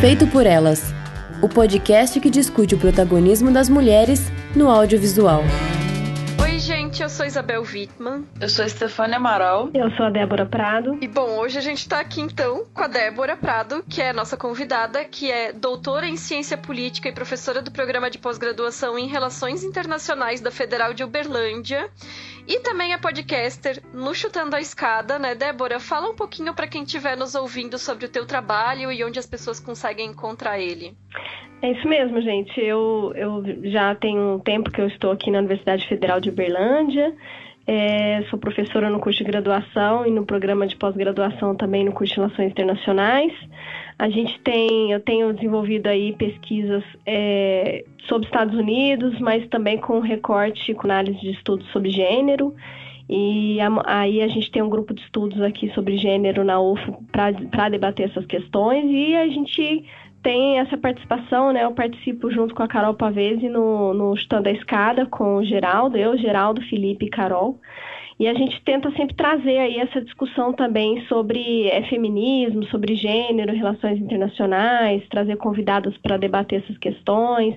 Feito por Elas o podcast que discute o protagonismo das mulheres no audiovisual. Oi, gente, eu sou Isabel Wittmann. Eu sou Stefania Amaral. Eu sou a Débora Prado. E bom, hoje a gente tá aqui então com a Débora Prado, que é nossa convidada, que é doutora em ciência política e professora do programa de pós-graduação em Relações Internacionais da Federal de Uberlândia e também é podcaster no Chutando a Escada, né, Débora? Fala um pouquinho para quem estiver nos ouvindo sobre o teu trabalho e onde as pessoas conseguem encontrar ele. É isso mesmo, gente. Eu, eu já tenho um tempo que eu estou aqui na Universidade Federal de Uberlândia. É, sou professora no curso de graduação e no programa de pós-graduação também no curso de Relações Internacionais. A gente tem, eu tenho desenvolvido aí pesquisas é, sobre Estados Unidos, mas também com recorte com análise de estudos sobre gênero. E a, aí a gente tem um grupo de estudos aqui sobre gênero na UFO para debater essas questões e a gente tem essa participação, né? Eu participo junto com a Carol Pavese no, no Chutando a Escada com o Geraldo, eu, Geraldo, Felipe e Carol. E a gente tenta sempre trazer aí essa discussão também sobre é, feminismo, sobre gênero, relações internacionais, trazer convidadas para debater essas questões.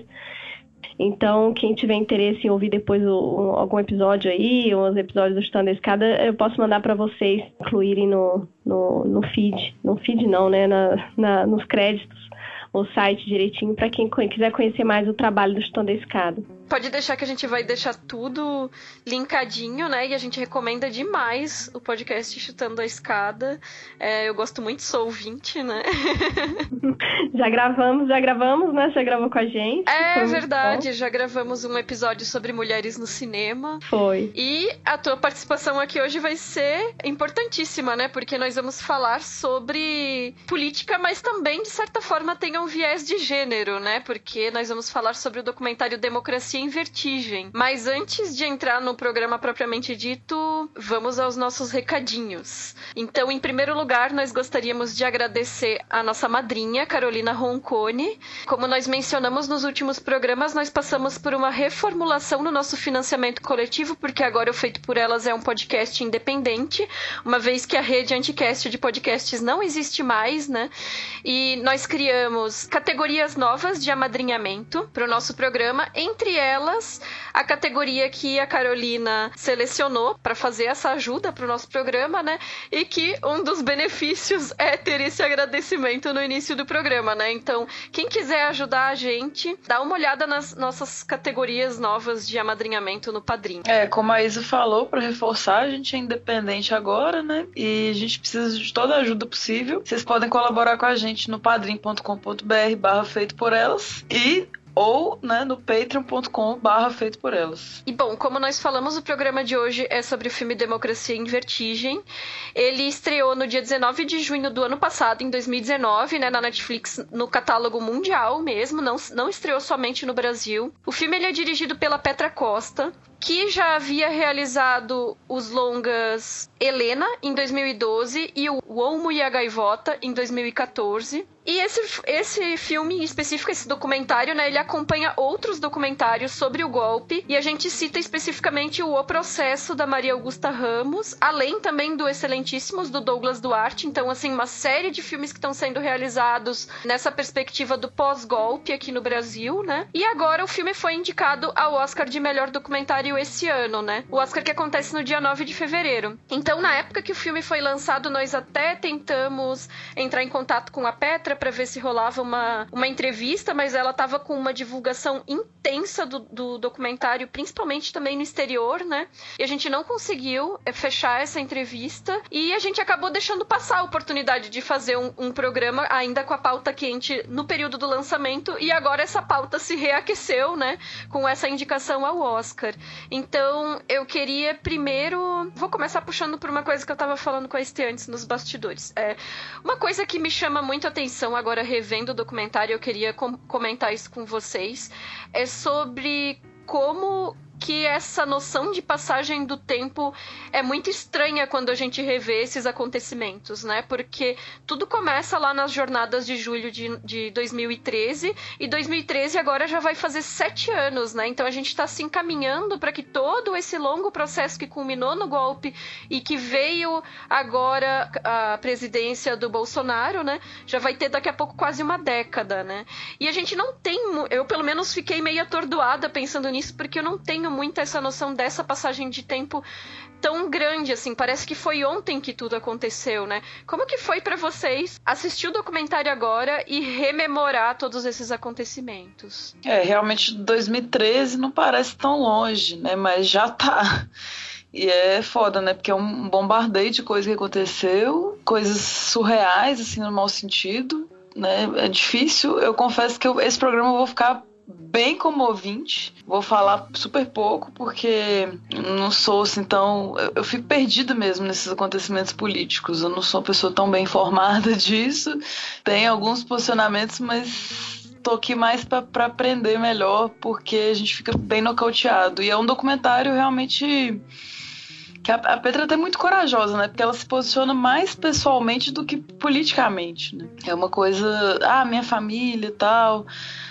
Então, quem tiver interesse em ouvir depois o, algum episódio aí, ou os episódios do Chutando a Escada, eu posso mandar para vocês incluírem no, no, no feed. No feed não, né? Na, na, nos créditos o site direitinho para quem quiser conhecer mais o trabalho do Chutando a Escada. Pode deixar que a gente vai deixar tudo linkadinho, né? E a gente recomenda demais o podcast Chutando a Escada. É, eu gosto muito, sou ouvinte, né? já gravamos, já gravamos, né? Você gravou com a gente. É verdade, já gravamos um episódio sobre mulheres no cinema. Foi. E a tua participação aqui hoje vai ser importantíssima, né? Porque nós vamos falar sobre política, mas também, de certa forma, tem um viés de gênero, né? Porque nós vamos falar sobre o documentário Democracia em Vertigem. Mas antes de entrar no programa propriamente dito, vamos aos nossos recadinhos. Então, em primeiro lugar, nós gostaríamos de agradecer a nossa madrinha, Carolina Roncone. Como nós mencionamos nos últimos programas, nós passamos por uma reformulação no nosso financiamento coletivo, porque agora o Feito por Elas é um podcast independente, uma vez que a rede Anticast de podcasts não existe mais, né? E nós criamos categorias novas de amadrinhamento para o nosso programa, entre elas a categoria que a Carolina selecionou para fazer essa ajuda para o nosso programa, né? E que um dos benefícios é ter esse agradecimento no início do programa, né? Então, quem quiser ajudar a gente, dá uma olhada nas nossas categorias novas de amadrinhamento no Padrim. É, como a Isa falou, para reforçar, a gente é independente agora, né? E a gente precisa de toda a ajuda possível. Vocês podem colaborar com a gente no padrim.com.br barra feito por elas e ou né, no patreon.com barra feito por elas. E bom, como nós falamos, o programa de hoje é sobre o filme Democracia em Vertigem. Ele estreou no dia 19 de junho do ano passado, em 2019, né, na Netflix, no catálogo mundial mesmo, não, não estreou somente no Brasil. O filme ele é dirigido pela Petra Costa, que já havia realizado os longas Helena em 2012 e o Olmo e a Gaivota em 2014. E esse, esse filme em específico, esse documentário, né, ele acompanha outros documentários sobre o golpe e a gente cita especificamente o O Processo da Maria Augusta Ramos, além também do Excelentíssimos do Douglas Duarte. Então, assim, uma série de filmes que estão sendo realizados nessa perspectiva do pós-golpe aqui no Brasil, né? E agora o filme foi indicado ao Oscar de melhor documentário esse ano, né? O Oscar que acontece no dia 9 de fevereiro. Então, na época que o filme foi lançado, nós até tentamos entrar em contato com a Petra para ver se rolava uma, uma entrevista, mas ela tava com uma divulgação intensa do, do documentário, principalmente também no exterior, né? E a gente não conseguiu é, fechar essa entrevista e a gente acabou deixando passar a oportunidade de fazer um, um programa ainda com a pauta quente no período do lançamento e agora essa pauta se reaqueceu, né? Com essa indicação ao Oscar. Então eu queria primeiro. Vou começar puxando por uma coisa que eu tava falando com a Este antes nos bastidores. É, uma coisa que me chama muito atenção agora revendo o documentário, eu queria com comentar isso com vocês, é sobre como que essa noção de passagem do tempo é muito estranha quando a gente revê esses acontecimentos, né? Porque tudo começa lá nas jornadas de julho de, de 2013 e 2013 agora já vai fazer sete anos, né? Então a gente está se encaminhando para que todo esse longo processo que culminou no golpe e que veio agora a presidência do Bolsonaro, né? Já vai ter daqui a pouco quase uma década, né? E a gente não tem, eu pelo menos fiquei meio atordoada pensando nisso porque eu não tenho muito essa noção dessa passagem de tempo tão grande assim. Parece que foi ontem que tudo aconteceu, né? Como que foi para vocês assistir o documentário agora e rememorar todos esses acontecimentos? É, realmente 2013 não parece tão longe, né? Mas já tá. E é foda, né? Porque é um bombardeio de coisa que aconteceu, coisas surreais, assim, no mau sentido, né? É difícil. Eu confesso que eu, esse programa eu vou ficar bem como ouvinte. Vou falar super pouco, porque não sou assim tão. Eu, fico perdida mesmo nesses acontecimentos políticos. Eu não sou uma pessoa tão bem informada disso. Tem alguns posicionamentos, mas tô aqui mais para aprender melhor, porque a gente fica bem nocauteado. E é um documentário realmente que a, a Petra é muito corajosa, né? Porque ela se posiciona mais pessoalmente do que politicamente, né? É uma coisa, ah, minha família e tal.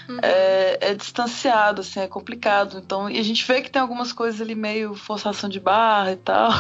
Uhum. É, é, distanciado, assim, é complicado. Então, e a gente vê que tem algumas coisas ali meio forçação de barra e tal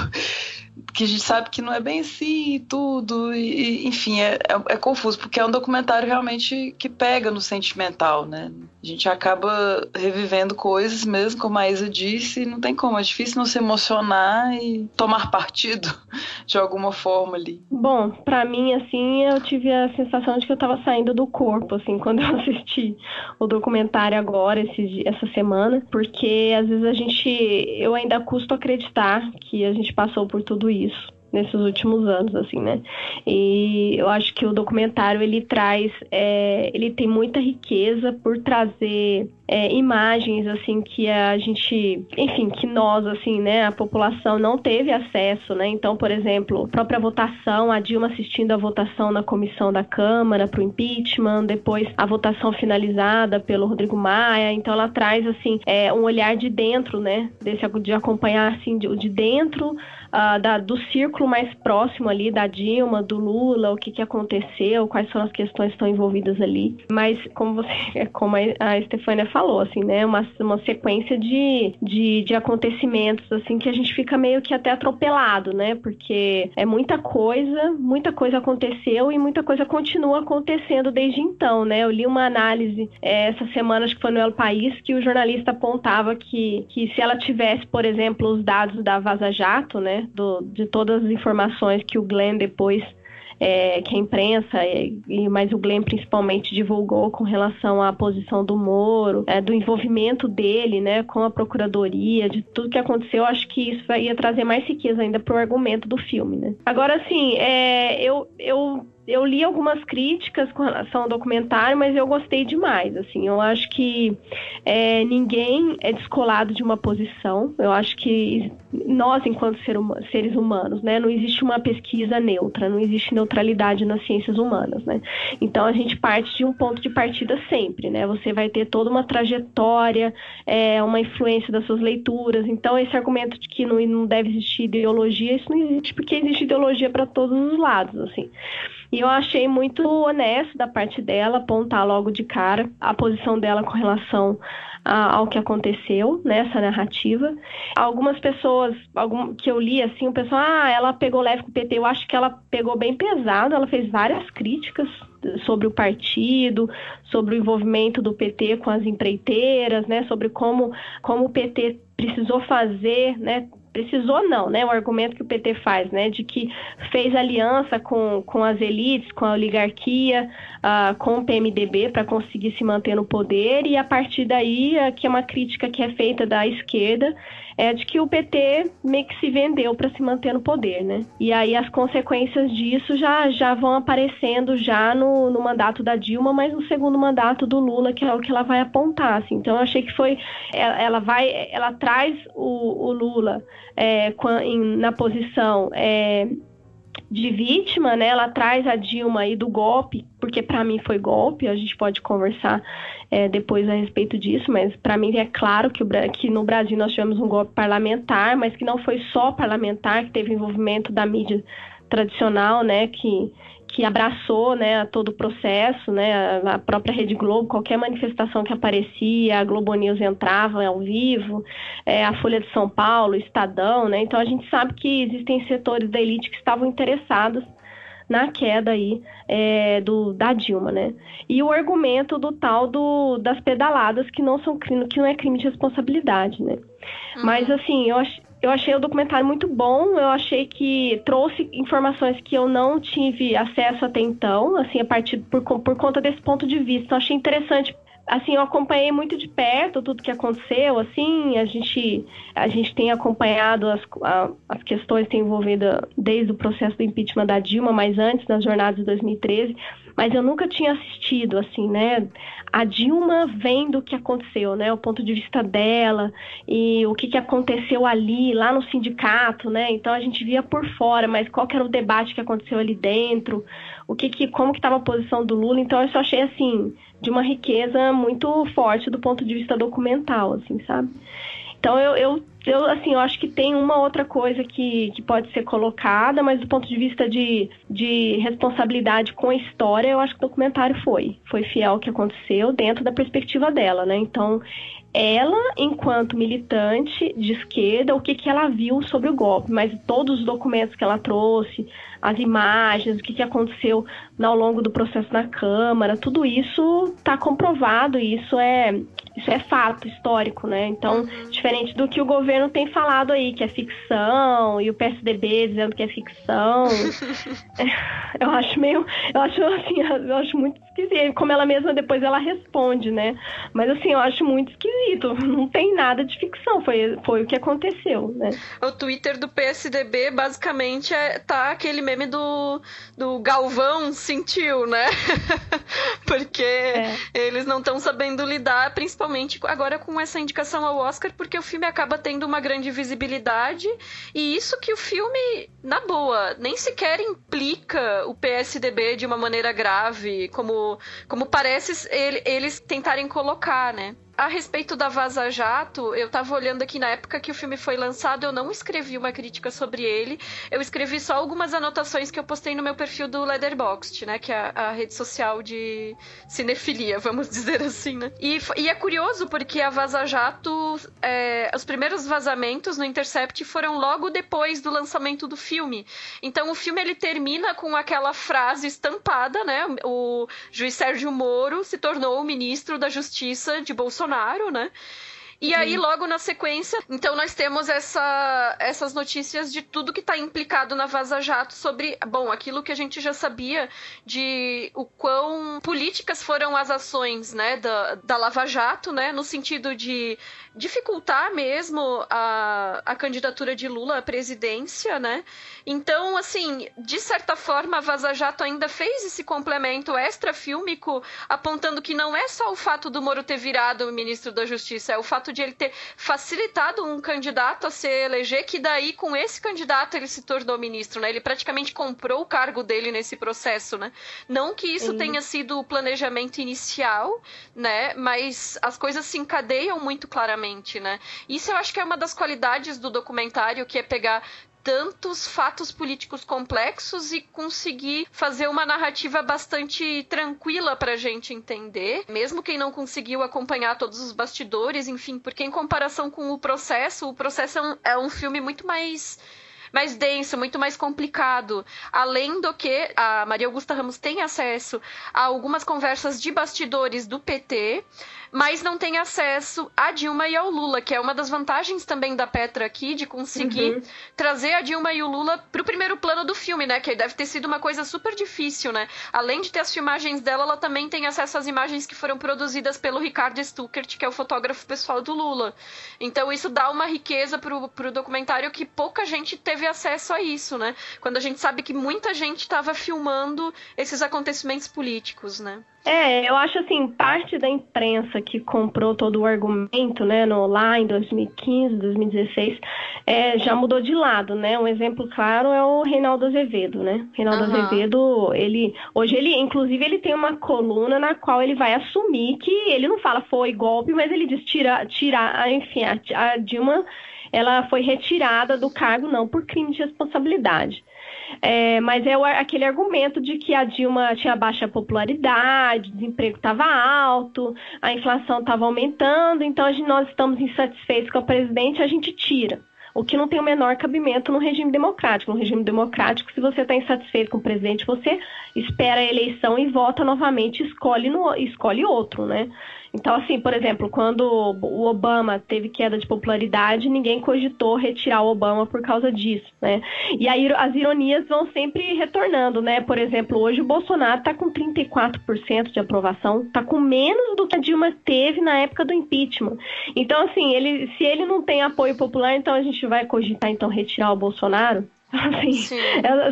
que a gente sabe que não é bem assim e tudo, e, enfim, é, é, é, confuso, porque é um documentário realmente que pega no sentimental, né? A gente acaba revivendo coisas mesmo, como a Isa disse, não tem como, é difícil não se emocionar e tomar partido de alguma forma ali. Bom, para mim, assim, eu tive a sensação de que eu tava saindo do corpo, assim, quando eu assisti o documentário agora, esse, essa semana, porque às vezes a gente, eu ainda custo acreditar que a gente passou por tudo isso nesses últimos anos, assim, né? E eu acho que o documentário ele traz, é, ele tem muita riqueza por trazer é, imagens assim que a gente, enfim, que nós assim, né, a população não teve acesso, né? Então, por exemplo, própria votação, a Dilma assistindo a votação na comissão da Câmara para o impeachment, depois a votação finalizada pelo Rodrigo Maia, então ela traz assim é, um olhar de dentro, né, desse de acompanhar assim de, de dentro uh, da, do círculo mais próximo ali da Dilma, do Lula, o que, que aconteceu, quais são as questões que estão envolvidas ali. Mas como você, como a Estefânia falou, assim, né, uma, uma sequência de, de, de acontecimentos assim que a gente fica meio que até atropelado, né? Porque é muita coisa, muita coisa aconteceu e muita coisa continua acontecendo desde então, né? Eu li uma análise é, essa semana, acho que foi no El País, que o jornalista apontava que, que se ela tivesse, por exemplo, os dados da Vaza Jato, né, do, de todas as informações que o Glenn depois é, que a imprensa, e, e mais o Glenn principalmente, divulgou com relação à posição do Moro, é, do envolvimento dele né, com a procuradoria, de tudo que aconteceu, acho que isso ia trazer mais riqueza ainda para o argumento do filme. Né? Agora, assim, é, eu, eu eu li algumas críticas com relação ao documentário, mas eu gostei demais. Assim, eu acho que é, ninguém é descolado de uma posição. Eu acho que nós, enquanto ser seres humanos, né, não existe uma pesquisa neutra, não existe neutralidade nas ciências humanas, né? Então a gente parte de um ponto de partida sempre, né? Você vai ter toda uma trajetória, é, uma influência das suas leituras. Então esse argumento de que não, não deve existir ideologia, isso não existe porque existe ideologia para todos os lados, assim. E eu achei muito honesto da parte dela apontar logo de cara a posição dela com relação a, ao que aconteceu nessa narrativa. Algumas pessoas algum, que eu li assim, o pessoal, ah, ela pegou leve com o PT. Eu acho que ela pegou bem pesado, ela fez várias críticas sobre o partido, sobre o envolvimento do PT com as empreiteiras, né, sobre como, como o PT precisou fazer, né, precisou não, né? O argumento que o PT faz, né? De que fez aliança com, com as elites, com a oligarquia, uh, com o PMDB para conseguir se manter no poder e a partir daí, uh, que é uma crítica que é feita da esquerda, é de que o PT meio que se vendeu para se manter no poder, né? E aí as consequências disso já, já vão aparecendo já no, no mandato da Dilma, mas no segundo mandato do Lula, que é o que ela vai apontar, assim. Então eu achei que foi, ela, ela vai, ela traz o, o Lula é, na posição é, de vítima, né? Ela traz a Dilma aí do golpe, porque para mim foi golpe. A gente pode conversar é, depois a respeito disso, mas para mim é claro que, o, que no Brasil nós tivemos um golpe parlamentar, mas que não foi só parlamentar, que teve envolvimento da mídia tradicional, né? Que que abraçou né, todo o processo, né, a própria Rede Globo, qualquer manifestação que aparecia, a Globo News entrava ao vivo, é, a Folha de São Paulo, o Estadão, né, então a gente sabe que existem setores da elite que estavam interessados na queda aí é, do, da Dilma, né? E o argumento do tal do, das pedaladas que não são crime, que não é crime de responsabilidade, né? Uhum. Mas assim, eu acho eu achei o documentário muito bom, eu achei que trouxe informações que eu não tive acesso até então, assim, a partir por, por conta desse ponto de vista. Eu achei interessante. Assim, eu acompanhei muito de perto tudo que aconteceu, assim, a gente, a gente tem acompanhado as, a, as questões que desde o processo do impeachment da Dilma, mas antes, nas jornadas de 2013, mas eu nunca tinha assistido, assim, né, a Dilma vendo o que aconteceu, né? O ponto de vista dela e o que, que aconteceu ali, lá no sindicato, né? Então a gente via por fora, mas qual que era o debate que aconteceu ali dentro, o que, que como que estava a posição do Lula. Então eu só achei assim de uma riqueza muito forte do ponto de vista documental, assim, sabe? Então eu, eu, eu, assim, eu acho que tem uma outra coisa que, que pode ser colocada, mas do ponto de vista de, de responsabilidade com a história, eu acho que o documentário foi. Foi fiel ao que aconteceu dentro da perspectiva dela, né? Então, ela, enquanto militante de esquerda, o que, que ela viu sobre o golpe, mas todos os documentos que ela trouxe, as imagens, o que, que aconteceu ao longo do processo na Câmara, tudo isso está comprovado e isso é, isso é fato histórico, né? Então, uhum. diferente do que o governo tem falado aí, que é ficção, e o PSDB dizendo que é ficção, eu acho meio, eu acho assim, eu acho muito esquisito, como ela mesma depois ela responde, né? Mas assim, eu acho muito esquisito, não tem nada de ficção, foi, foi o que aconteceu, né? O Twitter do PSDB basicamente é, tá aquele meme do, do Galvão sentiu, né? Porque é. eles não estão sabendo lidar, principalmente agora com essa indicação ao Oscar, porque o filme acaba tendo uma grande visibilidade e isso que o filme, na boa, nem sequer implica o PSDB de uma maneira grave, como, como parece ele, eles tentarem colocar, né? A respeito da Vaza Jato, eu tava olhando aqui na época que o filme foi lançado, eu não escrevi uma crítica sobre ele. Eu escrevi só algumas anotações que eu postei no meu perfil do Letterboxd, né? Que é a, a rede social de cinefilia, vamos dizer assim, né? E, e é curioso porque a Vaza Jato, é, os primeiros vazamentos no Intercept foram logo depois do lançamento do filme. Então o filme ele termina com aquela frase estampada, né? O juiz Sérgio Moro se tornou o ministro da Justiça de Bolsonaro Bolsonaro, né? E aí, logo na sequência, então nós temos essa, essas notícias de tudo que está implicado na Vaza Jato sobre, bom, aquilo que a gente já sabia de o quão políticas foram as ações, né, da, da Lava Jato, né, no sentido de dificultar mesmo a, a candidatura de Lula à presidência, né? Então, assim, de certa forma, a Vaza Jato ainda fez esse complemento extra-fílmico, apontando que não é só o fato do Moro ter virado o ministro da Justiça, é o fato de ele ter facilitado um candidato a se eleger, que daí, com esse candidato, ele se tornou ministro, né? Ele praticamente comprou o cargo dele nesse processo, né? Não que isso Sim. tenha sido o planejamento inicial, né? Mas as coisas se encadeiam muito claramente né? Isso eu acho que é uma das qualidades do documentário, que é pegar tantos fatos políticos complexos e conseguir fazer uma narrativa bastante tranquila para a gente entender, mesmo quem não conseguiu acompanhar todos os bastidores, enfim, porque em comparação com o processo, o processo é um, é um filme muito mais mais denso, muito mais complicado. Além do que a Maria Augusta Ramos tem acesso a algumas conversas de bastidores do PT, mas não tem acesso a Dilma e ao Lula, que é uma das vantagens também da Petra aqui de conseguir uhum. trazer a Dilma e o Lula pro primeiro plano do filme, né? Que deve ter sido uma coisa super difícil, né? Além de ter as filmagens dela, ela também tem acesso às imagens que foram produzidas pelo Ricardo Stuckert, que é o fotógrafo pessoal do Lula. Então isso dá uma riqueza pro, pro documentário que pouca gente teve acesso a isso, né? Quando a gente sabe que muita gente estava filmando esses acontecimentos políticos, né? É, eu acho assim, parte da imprensa que comprou todo o argumento, né, no, lá em 2015, 2016, é, já mudou de lado, né? Um exemplo claro é o Reinaldo Azevedo, né? Reinaldo uhum. Azevedo, ele hoje ele, inclusive, ele tem uma coluna na qual ele vai assumir que ele não fala foi golpe, mas ele diz tirar, tirar, enfim, a, a Dilma ela foi retirada do cargo não por crime de responsabilidade. É, mas é o, aquele argumento de que a Dilma tinha baixa popularidade, o desemprego estava alto, a inflação estava aumentando, então gente, nós estamos insatisfeitos com a presidente, a gente tira. O que não tem o menor cabimento no regime democrático. No regime democrático, se você está insatisfeito com o presidente, você espera a eleição e vota novamente, escolhe, no, escolhe outro, né? Então, assim, por exemplo, quando o Obama teve queda de popularidade, ninguém cogitou retirar o Obama por causa disso, né? E aí as ironias vão sempre retornando, né? Por exemplo, hoje o Bolsonaro está com 34% de aprovação, está com menos do que a Dilma teve na época do impeachment. Então, assim, ele, se ele não tem apoio popular, então a gente vai cogitar então retirar o Bolsonaro? Assim,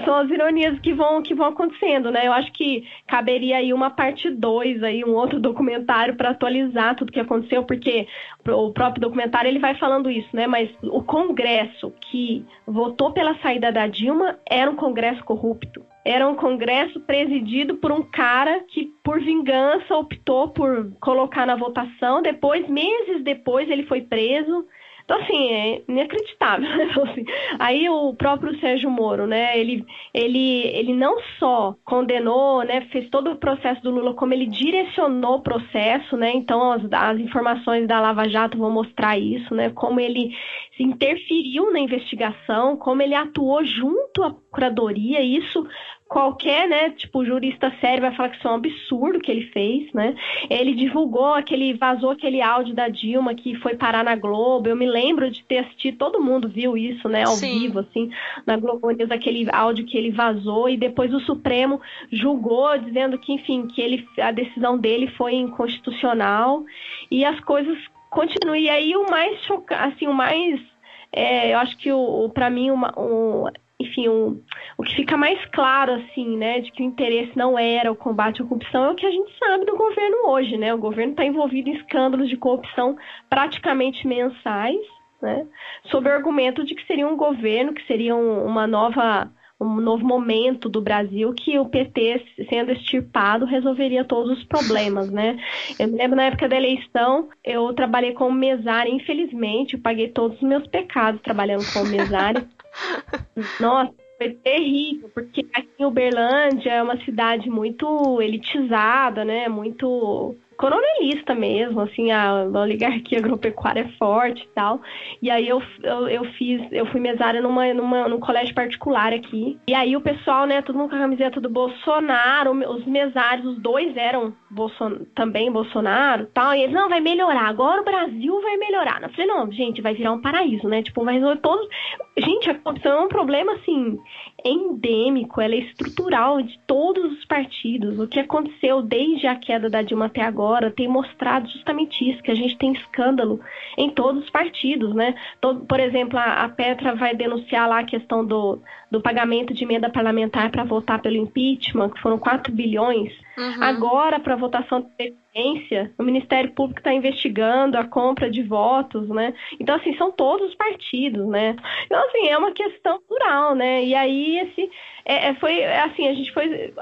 são as ironias que vão, que vão acontecendo, né? Eu acho que caberia aí uma parte 2, aí, um outro documentário para atualizar tudo que aconteceu, porque o próprio documentário ele vai falando isso, né? Mas o Congresso que votou pela saída da Dilma era um Congresso corrupto. Era um Congresso presidido por um cara que, por vingança, optou por colocar na votação. Depois, meses depois, ele foi preso. Então, assim, é inacreditável. Né? Então, assim, aí o próprio Sérgio Moro, né, ele, ele, ele não só condenou, né, fez todo o processo do Lula, como ele direcionou o processo, né, então as, as informações da Lava Jato vão mostrar isso, né, como ele interferiu na investigação, como ele atuou junto à Procuradoria, isso qualquer, né, tipo, jurista sério vai falar que isso é um absurdo que ele fez, né? Ele divulgou aquele, vazou aquele áudio da Dilma que foi parar na Globo. Eu me lembro de ter assistido, todo mundo viu isso, né, ao Sim. vivo, assim, na Globo News, aquele áudio que ele vazou e depois o Supremo julgou, dizendo que, enfim, que ele, a decisão dele foi inconstitucional e as coisas continuam. E aí o mais chocante, assim, o mais é, eu acho que o, o para mim uma, um, enfim, um, o que fica mais claro, assim, né, de que o interesse não era o combate à corrupção é o que a gente sabe do governo hoje, né? O governo está envolvido em escândalos de corrupção praticamente mensais, né? Sob o argumento de que seria um governo, que seria um, uma nova um novo momento do Brasil que o PT, sendo extirpado, resolveria todos os problemas, né? Eu me lembro na época da eleição, eu trabalhei como mesária, infelizmente, eu paguei todos os meus pecados trabalhando como mesária. Nossa, foi terrível, porque aqui em Uberlândia é uma cidade muito elitizada, né? Muito coronelista mesmo, assim, a, oligarquia agropecuária é forte e tal. E aí eu, eu, eu fiz, eu fui mesária numa, numa, num colégio particular aqui. E aí o pessoal, né, todo mundo com a camiseta do Bolsonaro, os mesários, os dois eram Bolson, também Bolsonaro tal. E eles, não, vai melhorar, agora o Brasil vai melhorar. Eu falei, não, gente, vai virar um paraíso, né? Tipo, vai resolver todos. Gente, a corrupção é um problema, assim, endêmico, ela é estrutural de todos os partidos. O que aconteceu desde a queda da Dilma até agora tem mostrado justamente isso, que a gente tem escândalo em todos os partidos, né? Por exemplo, a, Petra vai denunciar lá a questão do, do pagamento de emenda parlamentar para votar pelo impeachment, que foram 4 bilhões. Uhum. Agora, para votação de o Ministério Público está investigando a compra de votos, né? Então, assim, são todos os partidos, né? Então, assim, é uma questão plural, né? E aí, esse, é, é foi, assim, a gente foi,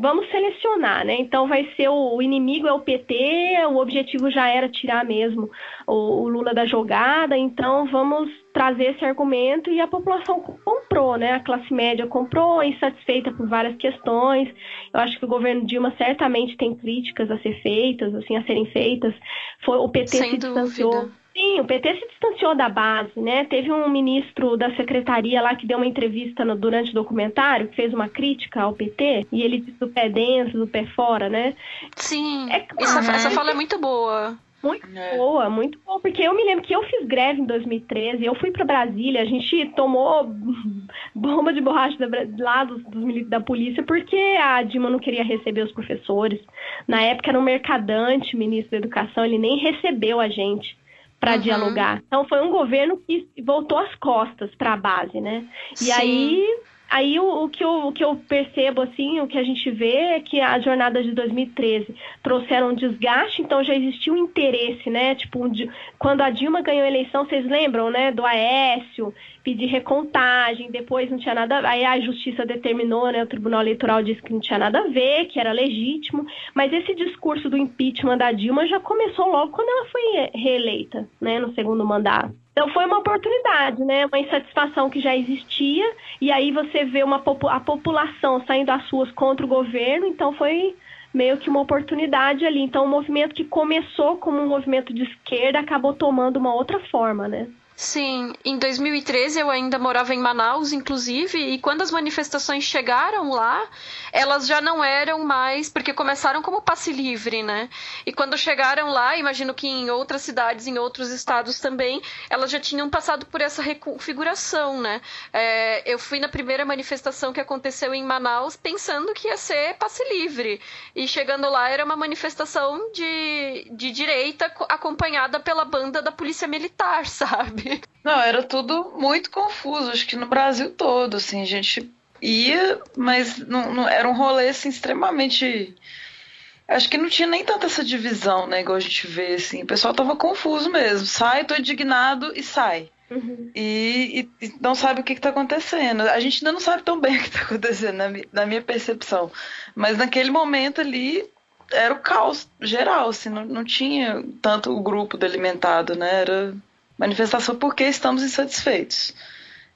vamos selecionar, né? Então, vai ser o, o inimigo é o PT, o objetivo já era tirar mesmo o, o Lula da jogada, então vamos trazer esse argumento e a população comprou, né? A classe média comprou, insatisfeita por várias questões. Eu acho que o governo Dilma certamente tem críticas a ser feitas, assim, a serem feitas. Foi o PT Sem se dúvida. distanciou. Sim, o PT se distanciou da base, né? Teve um ministro da secretaria lá que deu uma entrevista no, durante o documentário, que fez uma crítica ao PT, e ele disse do pé dentro, do pé fora, né? Sim, é claro, essa, essa fala é muito boa. Muito é. boa, muito boa. Porque eu me lembro que eu fiz greve em 2013, eu fui para Brasília, a gente tomou bomba de borracha da, lá dos, dos da polícia porque a Dilma não queria receber os professores. Na época era um mercadante, ministro da Educação, ele nem recebeu a gente para uhum. dialogar. Então foi um governo que voltou as costas para a base, né? E Sim. aí aí o, o, que eu, o que eu percebo, assim, o que a gente vê é que a jornada de 2013 trouxeram um desgaste, então já existia um interesse, né? Tipo, um, quando a Dilma ganhou a eleição, vocês lembram, né? Do Aécio, pedir recontagem, depois não tinha nada, aí a justiça determinou, né? O Tribunal Eleitoral disse que não tinha nada a ver, que era legítimo, mas esse discurso do impeachment da Dilma já começou logo quando ela foi reeleita, né? No segundo mandato. Então foi uma oportunidade, né? Uma insatisfação que já existia, e aí você vê uma, a população saindo às ruas contra o governo, então foi meio que uma oportunidade ali. Então o movimento que começou como um movimento de esquerda acabou tomando uma outra forma, né? Sim, em 2013 eu ainda morava em Manaus, inclusive, e quando as manifestações chegaram lá, elas já não eram mais, porque começaram como passe livre, né? E quando chegaram lá, imagino que em outras cidades, em outros estados também, elas já tinham passado por essa reconfiguração, né? É, eu fui na primeira manifestação que aconteceu em Manaus pensando que ia ser passe livre, e chegando lá era uma manifestação de, de direita acompanhada pela banda da polícia militar, sabe? Não, era tudo muito confuso, acho que no Brasil todo, assim, a gente ia, mas não, não, era um rolê assim, extremamente. Acho que não tinha nem tanta essa divisão, né? Igual a gente vê, assim. O pessoal tava confuso mesmo. Sai, tô indignado e sai. Uhum. E, e, e, não sabe o que, está acontecendo. A gente ainda não sabe tão bem o que está acontecendo, na, na, minha percepção. Mas naquele momento ali era o caos geral, assim, não, não tinha tanto o grupo delimitado, né? Era manifestação porque estamos insatisfeitos.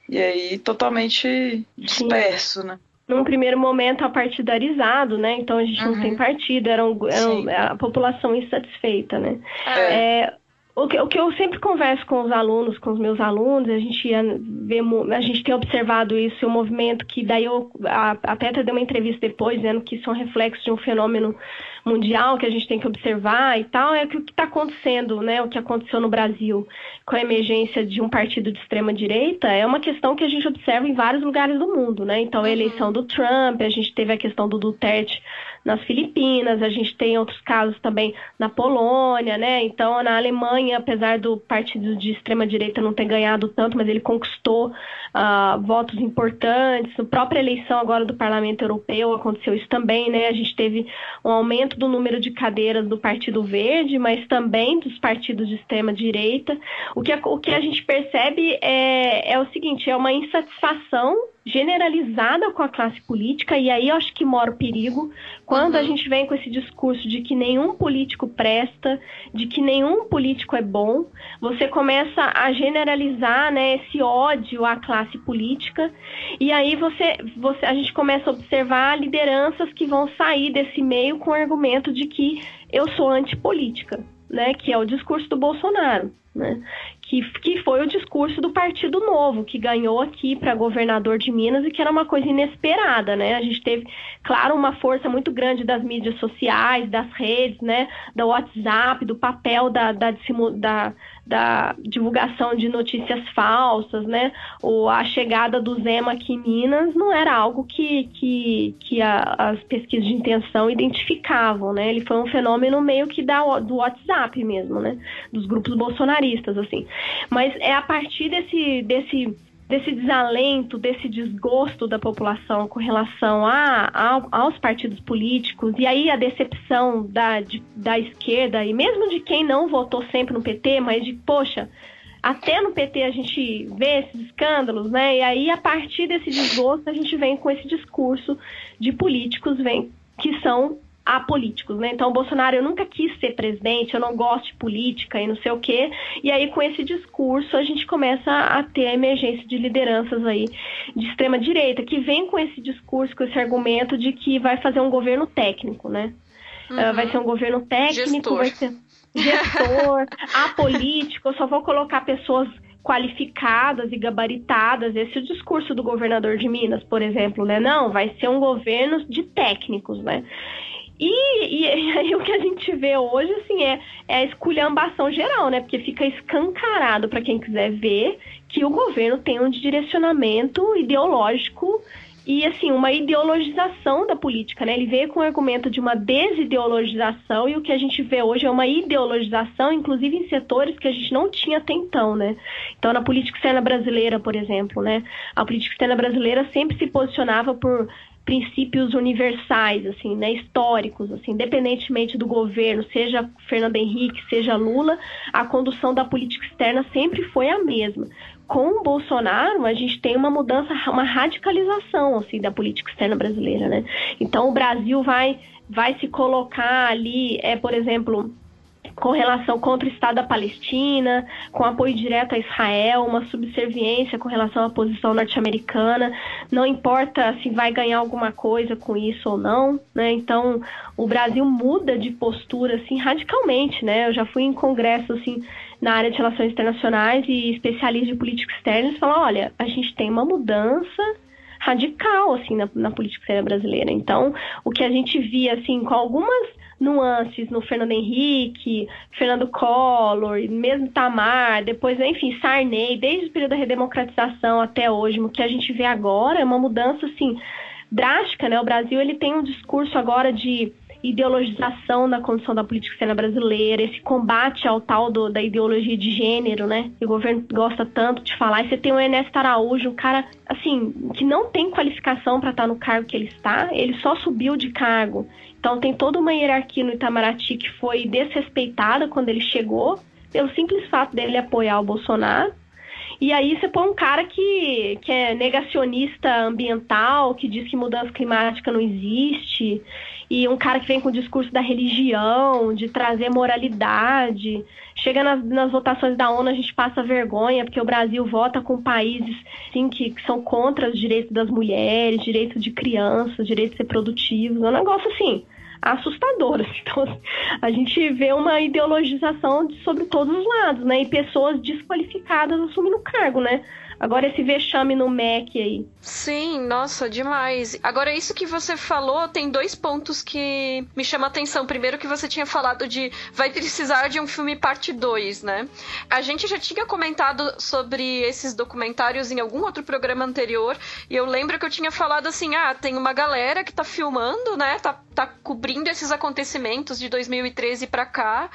E aí totalmente disperso, Sim. né? Num primeiro momento apartidarizado, né? Então a gente uhum. não tem partido, era, um, era um, a população insatisfeita, né? É. É, o que, o que eu sempre converso com os alunos, com os meus alunos, a gente ia ver, a gente tem observado isso, o um movimento que daí eu, a, a Petra deu uma entrevista depois dizendo que isso é um reflexo de um fenômeno mundial que a gente tem que observar e tal, é que o que está acontecendo, né, o que aconteceu no Brasil com a emergência de um partido de extrema direita é uma questão que a gente observa em vários lugares do mundo, né? Então a uhum. eleição do Trump, a gente teve a questão do Duterte nas Filipinas, a gente tem outros casos também na Polônia, né? Então, na Alemanha, apesar do partido de extrema direita não ter ganhado tanto, mas ele conquistou uh, votos importantes. A própria eleição agora do Parlamento Europeu aconteceu isso também, né? A gente teve um aumento do número de cadeiras do Partido Verde, mas também dos partidos de extrema direita. O que a, o que a gente percebe é, é o seguinte: é uma insatisfação generalizada com a classe política, e aí eu acho que mora o perigo, quando uhum. a gente vem com esse discurso de que nenhum político presta, de que nenhum político é bom, você começa a generalizar né, esse ódio à classe política, e aí você, você, a gente começa a observar lideranças que vão sair desse meio com o argumento de que eu sou antipolítica, né, que é o discurso do Bolsonaro. Né? Que, que foi o discurso do Partido Novo, que ganhou aqui para governador de Minas e que era uma coisa inesperada, né? A gente teve, claro, uma força muito grande das mídias sociais, das redes, né? Do WhatsApp, do papel da, da, da, da divulgação de notícias falsas, né? Ou a chegada do Zema aqui em Minas não era algo que, que, que a, as pesquisas de intenção identificavam, né? Ele foi um fenômeno meio que da, do WhatsApp mesmo, né? Dos grupos bolsonaristas, assim. Mas é a partir desse, desse desse desalento, desse desgosto da população com relação a, a, aos partidos políticos, e aí a decepção da, de, da esquerda, e mesmo de quem não votou sempre no PT, mas de, poxa, até no PT a gente vê esses escândalos, né? E aí, a partir desse desgosto, a gente vem com esse discurso de políticos vem, que são apolíticos, né? Então, o Bolsonaro, eu nunca quis ser presidente, eu não gosto de política e não sei o quê. E aí, com esse discurso, a gente começa a ter a emergência de lideranças aí de extrema direita, que vem com esse discurso, com esse argumento de que vai fazer um governo técnico, né? Uhum. Uh, vai ser um governo técnico, gestor. vai ser gestor, apolítico, eu só vou colocar pessoas qualificadas e gabaritadas. Esse é o discurso do governador de Minas, por exemplo, né? Não, vai ser um governo de técnicos, né? E, e, aí o que a gente vê hoje, assim, é, é a esculhambação geral, né? Porque fica escancarado para quem quiser ver que o governo tem um direcionamento ideológico e assim uma ideologização da política, né? Ele veio com o argumento de uma desideologização e o que a gente vê hoje é uma ideologização, inclusive em setores que a gente não tinha até então, né? Então na política externa brasileira, por exemplo, né? A política externa brasileira sempre se posicionava por princípios universais, assim, né, históricos, assim, independentemente do governo, seja Fernando Henrique, seja Lula, a condução da política externa sempre foi a mesma com o Bolsonaro, a gente tem uma mudança, uma radicalização assim, da política externa brasileira. Né? Então, o Brasil vai, vai se colocar ali, é, por exemplo, com relação contra o Estado da Palestina, com apoio direto a Israel, uma subserviência com relação à posição norte-americana. Não importa se vai ganhar alguma coisa com isso ou não, né? Então, o Brasil muda de postura assim radicalmente, né? Eu já fui em congresso assim na área de relações internacionais e especialistas de política externa, eles olha, a gente tem uma mudança radical assim na, na política externa brasileira. Então, o que a gente via assim com algumas nuances no Fernando Henrique, Fernando Collor, mesmo Tamar, depois, enfim, Sarney, desde o período da redemocratização até hoje, o que a gente vê agora é uma mudança assim drástica, né? O Brasil ele tem um discurso agora de ideologização na condição da política externa brasileira, esse combate ao tal do, da ideologia de gênero, né? Que o governo gosta tanto de falar. E você tem o Ernesto Araújo, um cara, assim, que não tem qualificação para estar no cargo que ele está, ele só subiu de cargo. Então tem toda uma hierarquia no Itamaraty que foi desrespeitada quando ele chegou, pelo simples fato dele apoiar o Bolsonaro. E aí você põe um cara que, que é negacionista ambiental, que diz que mudança climática não existe, e um cara que vem com o discurso da religião, de trazer moralidade. Chega nas, nas votações da ONU, a gente passa vergonha, porque o Brasil vota com países sim, que, que são contra os direitos das mulheres, direitos de crianças, direitos reprodutivos. É um negócio assim assustadoras. Então, a gente vê uma ideologização de, sobre todos os lados, né? E pessoas desqualificadas assumindo cargo, né? Agora esse vexame no MEC aí. Sim, nossa, demais. Agora, isso que você falou, tem dois pontos que me chamam a atenção. Primeiro que você tinha falado de vai precisar de um filme parte 2, né? A gente já tinha comentado sobre esses documentários em algum outro programa anterior, e eu lembro que eu tinha falado assim, ah, tem uma galera que tá filmando, né? Tá, tá cobrindo esses acontecimentos de 2013 para cá,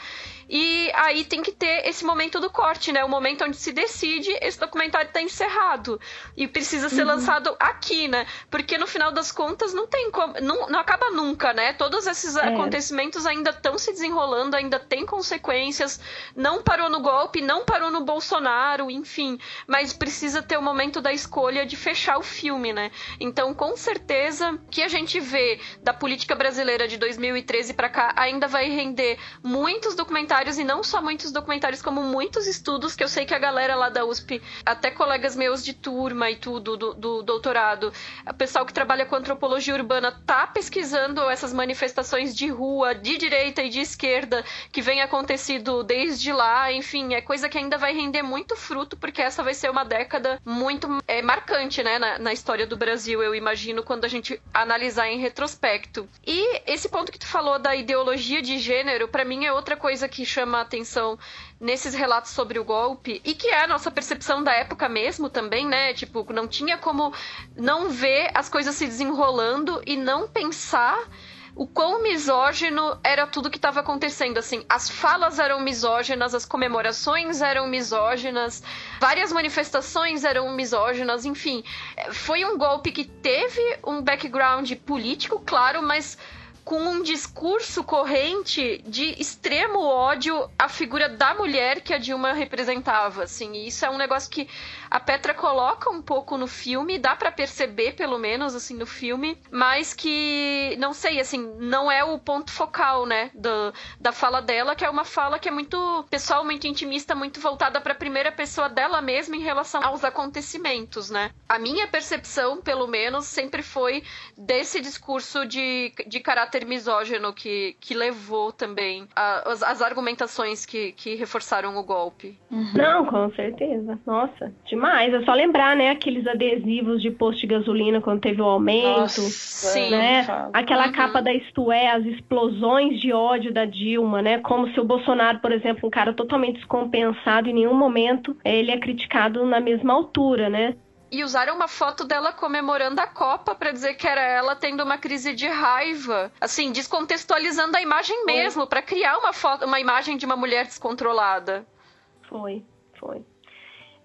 e aí tem que ter esse momento do corte, né? O momento onde se decide esse documentário está encerrado. E precisa ser uhum. lançado aqui, né? Porque no final das contas não tem como. Não, não acaba nunca, né? Todos esses é. acontecimentos ainda estão se desenrolando, ainda tem consequências. Não parou no golpe, não parou no Bolsonaro, enfim. Mas precisa ter o momento da escolha de fechar o filme, né? Então, com certeza, que a gente vê da política brasileira de 2013 para cá ainda vai render muitos documentários documentários, e não só muitos documentários, como muitos estudos que eu sei que a galera lá da USP, até colegas meus de turma e tudo, do, do doutorado, o pessoal que trabalha com antropologia urbana tá pesquisando essas manifestações de rua, de direita e de esquerda, que vem acontecido desde lá, enfim, é coisa que ainda vai render muito fruto, porque essa vai ser uma década muito é, marcante, né, na, na história do Brasil, eu imagino, quando a gente analisar em retrospecto. E esse ponto que tu falou da ideologia de gênero, para mim é outra coisa que chama a atenção nesses relatos sobre o golpe e que é a nossa percepção da época mesmo também, né? Tipo, não tinha como não ver as coisas se desenrolando e não pensar o quão misógino era tudo que estava acontecendo. Assim, as falas eram misóginas, as comemorações eram misóginas, várias manifestações eram misóginas, enfim. Foi um golpe que teve um background político, claro, mas com um discurso corrente de extremo ódio à figura da mulher que a Dilma representava, assim. E isso é um negócio que a Petra coloca um pouco no filme, dá para perceber pelo menos assim no filme, mas que não sei, assim, não é o ponto focal, né, do, da fala dela, que é uma fala que é muito pessoal, muito intimista, muito voltada para a primeira pessoa dela mesma em relação aos acontecimentos, né? A minha percepção, pelo menos, sempre foi desse discurso de, de caráter misógino que, que levou também a, as, as, argumentações que, que reforçaram o golpe. Uhum. Não, com certeza. Nossa, demais. É só lembrar, né, aqueles adesivos de posto de gasolina quando teve o aumento. Nossa, sim. Né? Aquela uhum. capa da Isto É, as explosões de ódio da Dilma, né? Como se o Bolsonaro, por exemplo, um cara totalmente descompensado, em nenhum momento ele é criticado na mesma altura, né? e usaram uma foto dela comemorando a Copa para dizer que era ela tendo uma crise de raiva, assim, descontextualizando a imagem foi. mesmo, para criar uma foto, uma imagem de uma mulher descontrolada. Foi, foi.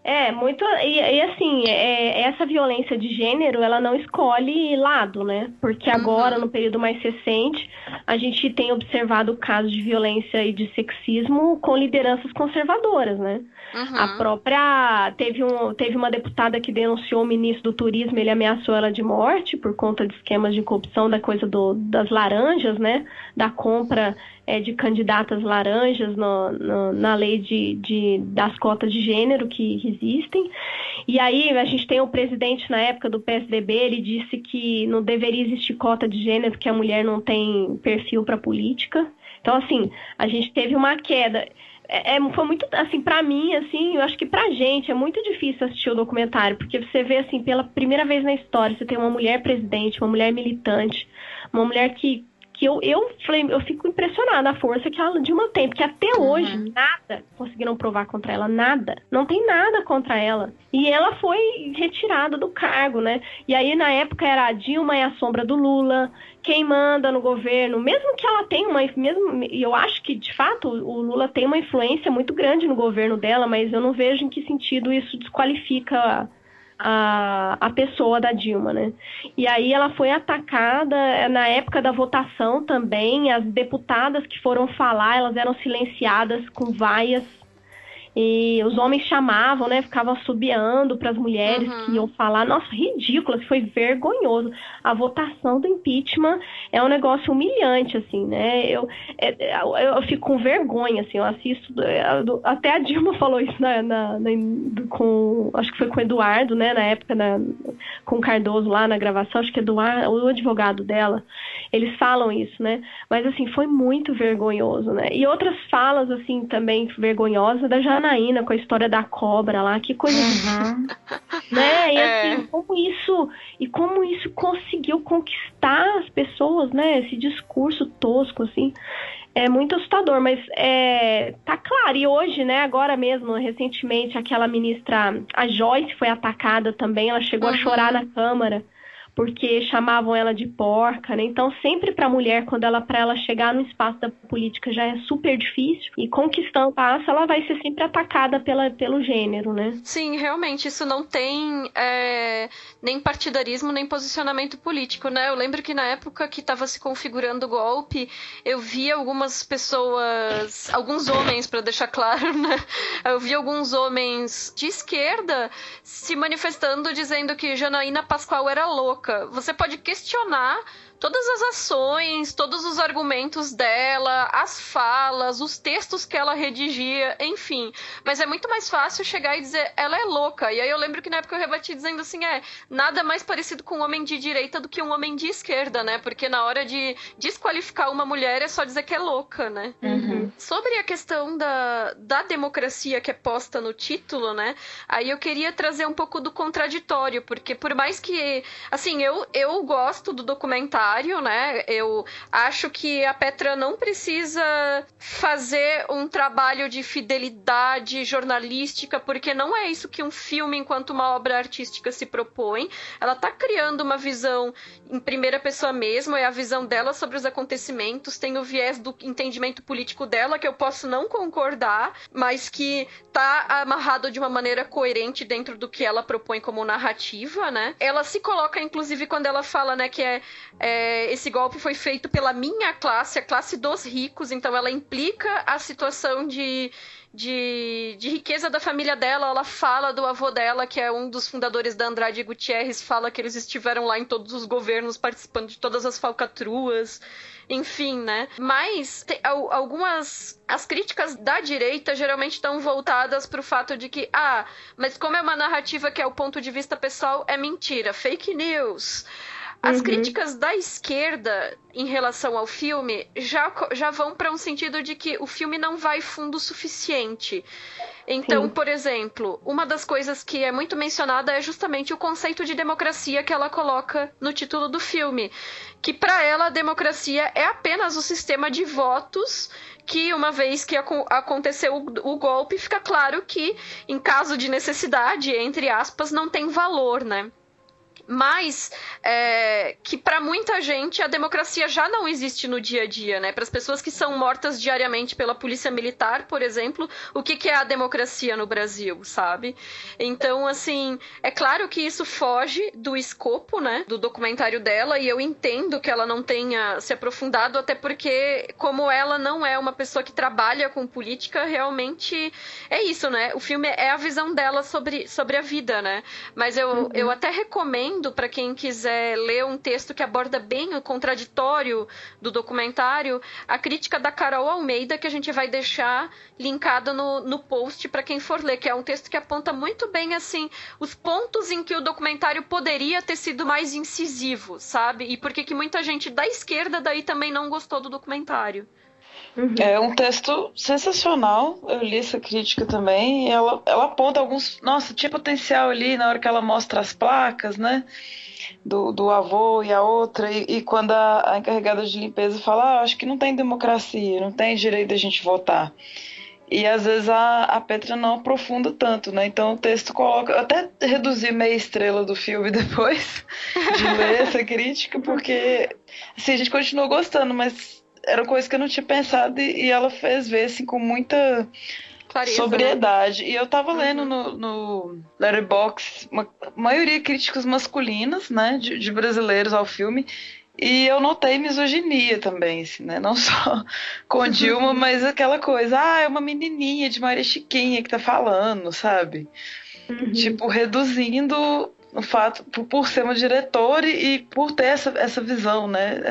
É, muito. E, e assim, é, essa violência de gênero, ela não escolhe lado, né? Porque uhum. agora, no período mais recente, a gente tem observado casos de violência e de sexismo com lideranças conservadoras, né? Uhum. A própria. Teve, um, teve uma deputada que denunciou o ministro do turismo, ele ameaçou ela de morte por conta de esquemas de corrupção da coisa do, das laranjas, né? Da compra é, de candidatas laranjas no, no, na lei de, de, das cotas de gênero que existem. E aí a gente tem o presidente na época do PSDB, ele disse que não deveria existir cota de gênero, porque a mulher não tem perfil para política. Então, assim, a gente teve uma queda. É, é, foi muito, assim, para mim, assim, eu acho que pra gente é muito difícil assistir o documentário, porque você vê, assim, pela primeira vez na história, você tem uma mulher presidente, uma mulher militante, uma mulher que, que eu, eu, falei, eu fico impressionada a força que a Dilma tem, porque até uhum. hoje nada conseguiram provar contra ela, nada. Não tem nada contra ela. E ela foi retirada do cargo, né? E aí, na época, era a Dilma e a sombra do Lula, quem manda no governo, mesmo que ela tenha uma. Mesmo, e eu acho que, de fato, o Lula tem uma influência muito grande no governo dela, mas eu não vejo em que sentido isso desqualifica a, a pessoa da Dilma, né? E aí ela foi atacada eh, na época da votação também, as deputadas que foram falar, elas eram silenciadas com vaias e os homens chamavam, né? Ficavam subiando para as mulheres uhum. que iam falar. Nossa, ridículo, foi vergonhoso. A votação do impeachment é um negócio humilhante, assim, né? Eu, é, eu, eu fico com vergonha, assim, eu assisto. É, até a Dilma falou isso na, na, na, com. Acho que foi com o Eduardo, né? Na época, na, com o Cardoso lá na gravação, acho que Eduardo, o advogado dela, eles falam isso, né? Mas assim, foi muito vergonhoso, né? E outras falas, assim, também vergonhosas da Janaína com a história da cobra lá, que coisa uhum. né? E é. assim, como isso e como isso conseguiu conquistar as pessoas, né? Esse discurso tosco assim. É muito assustador, mas é, tá claro. E hoje, né, agora mesmo, recentemente, aquela ministra, a Joyce, foi atacada também. Ela chegou uhum. a chorar na Câmara porque chamavam ela de porca, né? Então, sempre para a mulher, quando ela para ela chegar no espaço da política já é super difícil e conquistando o passo, ela vai ser sempre atacada pela, pelo gênero, né? Sim, realmente isso não tem é, nem partidarismo nem posicionamento político, né? Eu lembro que na época que estava se configurando o golpe, eu vi algumas pessoas, alguns homens, para deixar claro, né? Eu vi alguns homens de esquerda se manifestando dizendo que Janaína Pascoal era louca você pode questionar todas as ações, todos os argumentos dela, as falas, os textos que ela redigia, enfim. Mas é muito mais fácil chegar e dizer ela é louca. E aí eu lembro que na época eu rebati dizendo assim: é, nada mais parecido com um homem de direita do que um homem de esquerda, né? Porque na hora de desqualificar uma mulher é só dizer que é louca, né? Uhum. Sobre a questão da, da democracia que é posta no título, né? Aí eu queria trazer um pouco do contraditório, porque por mais que. Assim, eu, eu gosto do documentário né? Eu acho que a Petra não precisa fazer um trabalho de fidelidade jornalística, porque não é isso que um filme, enquanto uma obra artística, se propõe. Ela está criando uma visão em primeira pessoa mesmo, é a visão dela sobre os acontecimentos, tem o viés do entendimento político dela, que eu posso não concordar, mas que tá amarrado de uma maneira coerente dentro do que ela propõe como narrativa, né? Ela se coloca, inclusive, quando ela fala, né, que é, é é, esse golpe foi feito pela minha classe, a classe dos ricos, então ela implica a situação de, de, de, riqueza da família dela. Ela fala do avô dela, que é um dos fundadores da Andrade Gutierrez, fala que eles estiveram lá em todos os governos, participando de todas as falcatruas, enfim, né? Mas algumas. As críticas da direita geralmente estão voltadas para o fato de que, ah, mas como é uma narrativa que é o ponto de vista pessoal, é mentira, fake news As uhum. críticas da esquerda em relação ao filme já, já vão para um sentido de que o filme não vai fundo o suficiente. Então, Sim. por exemplo, uma das coisas que é muito mencionada é justamente o conceito de democracia que ela coloca no título do filme, que para ela a democracia é apenas o sistema de votos que uma vez que aconteceu o, golpe, fica claro que em caso de necessidade, entre aspas, não tem valor, né? Mas é, que para muita gente a democracia já não existe no dia a dia, né? Para as pessoas que são mortas diariamente pela polícia militar, por exemplo, o que, que é a democracia no Brasil, sabe? Então, assim, é claro que isso foge do escopo, né, do documentário dela e eu entendo que ela não tenha se aprofundado, até porque como ela não é uma pessoa que trabalha com política, realmente é isso, né? O filme é a visão dela sobre, sobre a vida, né? Mas eu, uhum. eu até recomendo recomendo para quem quiser ler um texto que aborda bem o contraditório do documentário, a crítica da Carol Almeida, que a gente vai deixar linkada no, no post para quem for ler, que é um texto que aponta muito bem assim os pontos em que o documentário poderia ter sido mais incisivo, sabe? E por que muita gente da esquerda daí também não gostou do documentário. Uhum. É um texto sensacional. Eu li essa crítica também. Ela, ela aponta alguns. Nossa, tinha potencial ali na hora que ela mostra as placas, né? Do, do avô e a outra. E, e quando a, a, encarregada de limpeza fala: ah, acho que não tem democracia, não tem direito da gente votar. E às vezes a, a Petra não aprofunda tanto, né? Então o texto coloca. Eu até reduzi meia estrela do filme depois de ler essa crítica, porque assim, a gente continuou gostando, mas era coisa que eu não tinha pensado e, e ela fez ver assim com muita Clareza, né? sobriedade. Né? E eu tava lendo uhum. no, no Letterboxd uma maioria críticas masculinas, né, de, de, brasileiros ao filme. E eu notei misoginia também, assim, né? Não só com Dilma, mas aquela coisa, ah, é uma menininha de Maria Chiquinha que tá falando, sabe? Uhum. Tipo, reduzindo o fato, por, por ser uma diretora e, e por ter essa, essa visão, né?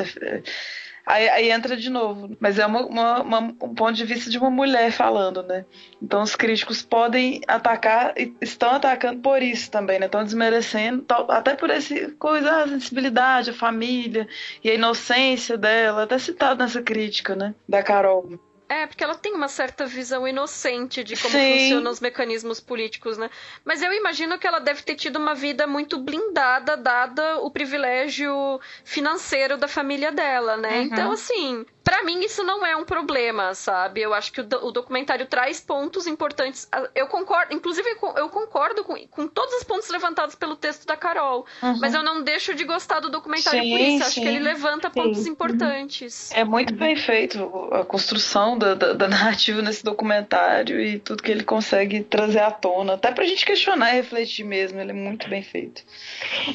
Aí, aí, entra de novo. Mas é uma, uma, uma, um ponto de vista de uma mulher falando, né? Então os críticos podem atacar, e estão atacando por isso também, né? Estão desmerecendo, até por esse coisa, a sensibilidade, a família e a inocência dela, até citado nessa crítica, né? Da Carol. É, porque ela tem uma certa visão inocente de como Sim. funcionam os mecanismos políticos, né? Mas eu imagino que ela deve ter tido uma vida muito blindada, dada o privilégio financeiro da família dela, né? Uhum. Então, assim, para mim isso não é um problema, sabe? Eu acho que o, o, documentário traz pontos importantes. Eu concordo, inclusive eu concordo com, com todos os pontos levantados pelo texto da Carol, uhum. mas eu não deixo de gostar do documentário sim, por isso. Acho que ele levanta sim. pontos importantes. É muito bem feito a construção da, da, da, narrativa nesse documentário e tudo que ele consegue trazer à tona, até pra gente questionar e refletir mesmo. Ele é muito bem feito.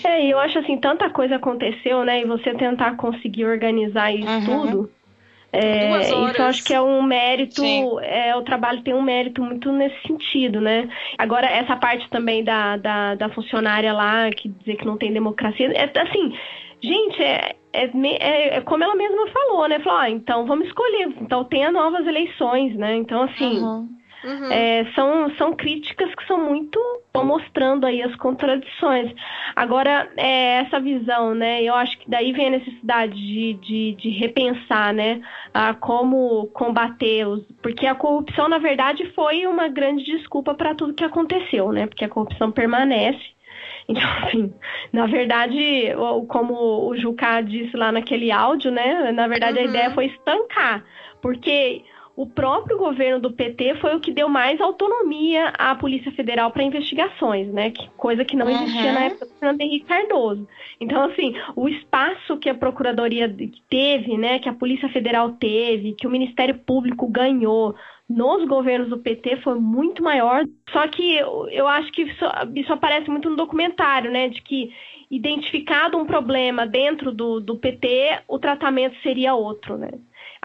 É, eu acho assim, tanta coisa aconteceu, né? E você tentar conseguir organizar isso uhum. tudo é, isso eu acho que é um mérito, é, o trabalho tem um mérito muito nesse sentido, né? Agora, essa parte também da, da, da funcionária lá, que dizer que não tem democracia, é assim, gente, é, é, é, é, como ela mesma falou, né? Falou, ah, então vamos escolher, então tenha novas eleições, né? Então, assim, uhum. Uhum. É, são, são críticas que são muito mostrando aí as contradições. Agora, é, essa visão, né? Eu acho que daí vem a necessidade de, de, de repensar, né? A como combater os. Porque a corrupção, na verdade, foi uma grande desculpa para tudo que aconteceu, né? Porque a corrupção permanece. Então, assim, na verdade, como o Jucá disse lá naquele áudio, né? Na verdade, uhum. a ideia foi estancar. Porque o próprio governo do PT foi o que deu mais autonomia à Polícia Federal para investigações, né? Que, coisa que não existia uhum. na época do Fernando Henrique Cardoso. Então, assim, o espaço que a Procuradoria teve, né? Que a Polícia Federal teve, que o Ministério Público ganhou nos governos do PT foi muito maior. Só que eu, eu acho que isso, isso aparece muito no documentário, né? De que identificado um problema dentro do, do PT, o tratamento seria outro, né?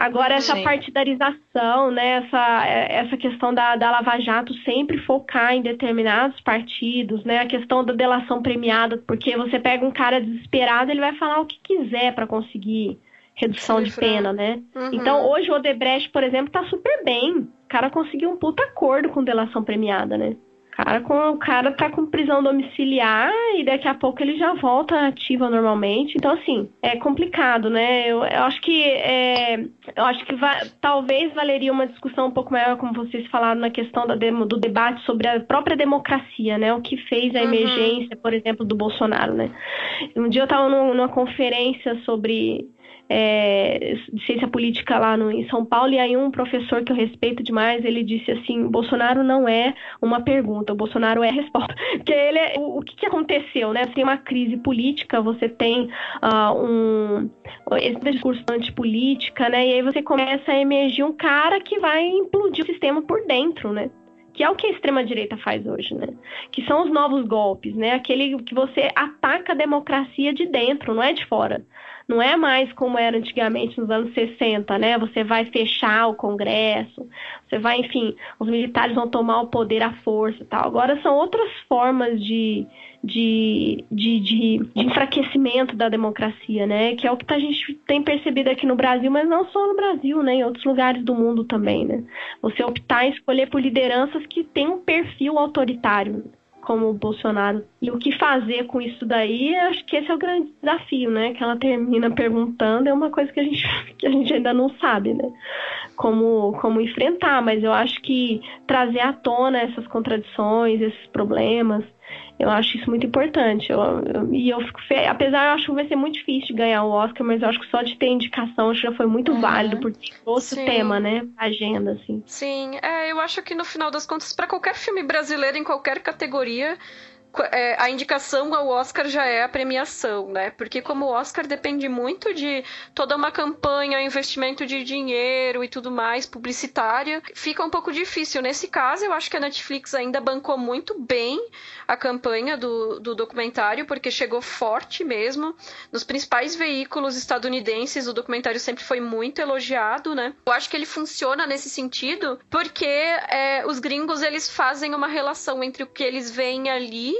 Agora, essa Sim. partidarização, né, essa, essa questão da, da Lava Jato sempre focar em determinados partidos, né, a questão da delação premiada, porque você pega um cara desesperado, ele vai falar o que quiser para conseguir redução de pena, né? Uhum. Então, hoje o Odebrecht, por exemplo, tá super bem. O cara conseguiu um puta acordo com delação premiada, né? Cara, com, o cara tá com prisão domiciliar e daqui a pouco ele já volta ativa normalmente. Então, assim, é complicado, né? Eu, eu acho que é, eu acho que vai, talvez valeria uma discussão um pouco maior, como vocês falaram, na questão da demo, do debate sobre a própria democracia, né? O que fez a uhum. emergência, por exemplo, do Bolsonaro, né? Um dia eu estava numa conferência sobre é, de ciência política lá no, em São Paulo, e aí um professor que eu respeito demais, ele disse assim, Bolsonaro não é uma pergunta, o Bolsonaro é a resposta. Porque ele é, o, o que, que, aconteceu, né? Você tem uma crise política, você tem uh, um esse discurso antipolítica, né? E aí você começa a emergir um cara que vai implodir o sistema por dentro, né? que é o que a extrema-direita faz hoje, né? Que são os novos golpes, né? Aquele que você ataca a democracia de dentro, não é de fora. Não é mais como era antigamente nos anos 60, né? Você vai fechar o Congresso, você vai, enfim, os militares vão tomar o poder à força e tal. Agora são outras formas de, de, de, de, de enfraquecimento da democracia, né? Que é o que a gente tem percebido aqui no Brasil, mas não só no Brasil, né? Em outros lugares do mundo também, né? Você optar em escolher por lideranças que têm um perfil autoritário como o Bolsonaro. E o que fazer com isso daí, acho que esse é o grande desafio, né? Que ela termina perguntando, é uma coisa que a gente, que a gente ainda não sabe, né? Como, como enfrentar, mas eu acho que trazer à tona essas contradições, esses problemas, eu acho isso muito importante. Eu, eu, e eu fico fe... apesar eu acho que vai ser muito difícil de ganhar o Oscar, mas eu acho que só de ter indicação já foi muito uhum. válido porque trouxe o tema, né, agenda assim. Sim, é, eu acho que no final das contas para qualquer filme brasileiro em qualquer categoria a indicação ao Oscar já é a premiação, né? Porque como o Oscar depende muito de toda uma campanha, investimento de dinheiro e tudo mais, publicitária, fica um pouco difícil. Nesse caso, eu acho que a Netflix ainda bancou muito bem a campanha do, do documentário, porque chegou forte mesmo. Nos principais veículos estadunidenses, o documentário sempre foi muito elogiado, né? Eu acho que ele funciona nesse sentido, porque é, os gringos eles fazem uma relação entre o que eles veem ali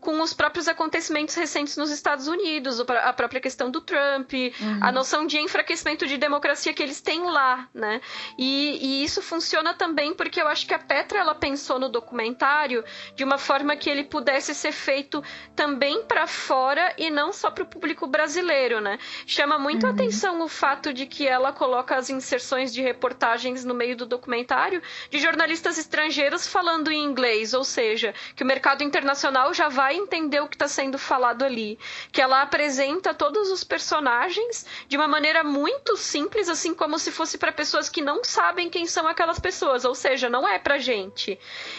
com os próprios acontecimentos recentes nos Estados Unidos, a própria questão do Trump, uhum. a noção de enfraquecimento de democracia que eles têm lá, né? E, e, isso funciona também porque eu acho que a Petra ela pensou no documentário de uma forma que ele pudesse ser feito também para fora e não só para o público brasileiro, né? Chama muito uhum. a atenção o fato de que ela coloca as inserções de reportagens no meio do documentário de jornalistas estrangeiros falando em inglês, ou seja, que o mercado internacional já vai vai entender o que está sendo falado ali. Que ela apresenta todos os personagens de uma maneira muito simples, assim como se fosse para pessoas que não sabem quem são aquelas pessoas, ou seja, não é pra gente.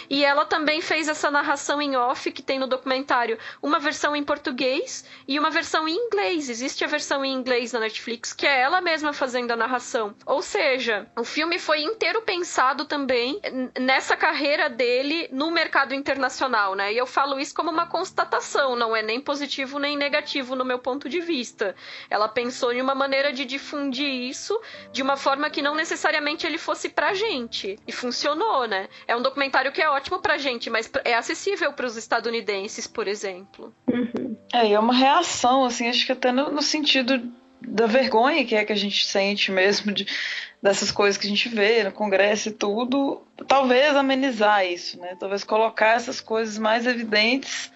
E ela também fez essa narração em off que tem no documentário, uma versão em português e uma versão em inglês. Existe a versão em inglês na Netflix, que é ela mesma fazendo a narração. Ou seja, o filme foi inteiro pensado também nessa carreira dele no mercado internacional, né? E eu falo isso como uma constatação, não é nem positivo nem negativo no meu ponto de vista. Ela pensou em uma maneira de difundir isso de uma forma que não necessariamente ele fosse pra gente. E funcionou, né? É um documentário que é ótimo pra gente, mas é acessível para os estadunidenses, por exemplo. Uhum. É, e é uma reação, assim, acho que até no, no sentido da vergonha que é que a gente sente mesmo de, dessas coisas que a gente vê no Congresso e tudo, talvez amenizar isso, né? Talvez colocar essas coisas mais evidentes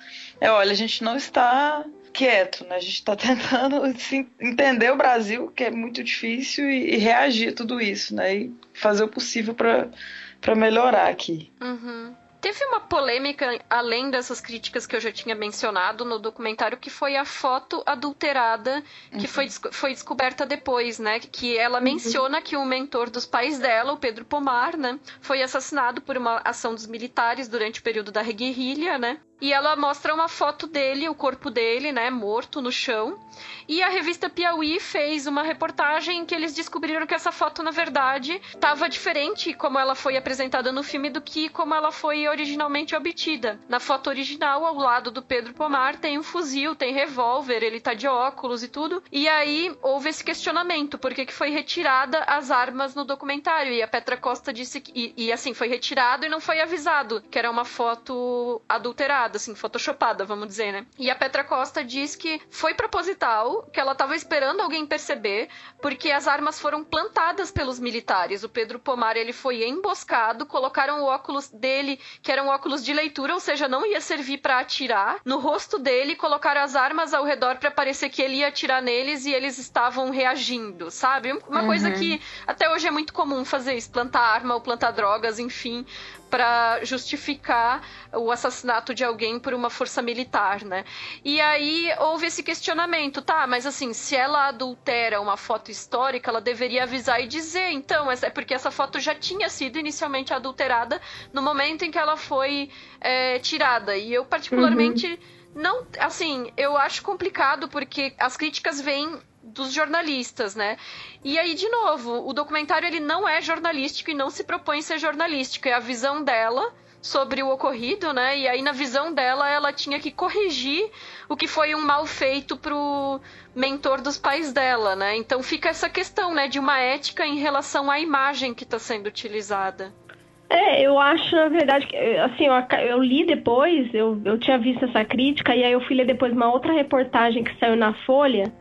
é, olha, a gente não está quieto, né? A gente está tentando entender o Brasil, que é muito difícil, e, e, reagir a tudo isso, né? E fazer o possível para melhorar aqui. Uhum. Teve uma polêmica, além dessas críticas que eu já tinha mencionado no documentário, que foi a foto adulterada que uhum. foi, foi descoberta depois, né? Que ela uhum. menciona que o mentor dos pais dela, o Pedro Pomar, né? Foi assassinado por uma ação dos militares durante o período da guerrilha, né? E ela mostra uma foto dele, o corpo dele, né, morto no chão. E a revista Piauí fez uma reportagem em que eles descobriram que essa foto, na verdade, estava diferente como ela foi apresentada no filme do que como ela foi originalmente obtida. Na foto original, ao lado do Pedro Pomar, tem um fuzil, tem revólver, ele tá de óculos e tudo. E aí houve esse questionamento, por que, que foi retirada as armas no documentário? E a Petra Costa disse que, e, e assim, foi retirado e não foi avisado que era uma foto adulterada assim, photoshopada, vamos dizer, né? E a Petra Costa diz que foi proposital, que ela tava esperando alguém perceber, porque as armas foram plantadas pelos militares. O Pedro Pomar, ele foi emboscado, colocaram o óculos dele, que era um óculos de leitura, ou seja, não ia servir para atirar, no rosto dele, colocaram as armas ao redor para parecer que ele ia atirar neles e eles estavam reagindo, sabe? Uma uhum. coisa que até hoje é muito comum fazer isso, plantar arma ou plantar drogas, enfim, para justificar o assassinato de alguém por uma força militar, né? E aí houve esse questionamento, tá? Mas assim, se ela adultera uma foto histórica, ela deveria avisar e dizer, então, é porque essa foto já tinha sido inicialmente adulterada no momento em que ela foi é, tirada. E eu particularmente uhum. não, assim, eu acho complicado porque as críticas vêm dos jornalistas, né? E aí, de novo, o documentário ele não é jornalístico e não se propõe ser jornalístico, é a visão dela sobre o ocorrido, né? E aí, na visão dela, ela tinha que corrigir o que foi um mal feito pro mentor dos pais dela, né? Então fica essa questão, né, de uma ética em relação à imagem que está sendo utilizada. É, eu acho, na verdade, que, assim, eu, eu, li depois, eu, eu tinha visto essa crítica, e aí eu fui ler depois uma outra reportagem que saiu na Folha,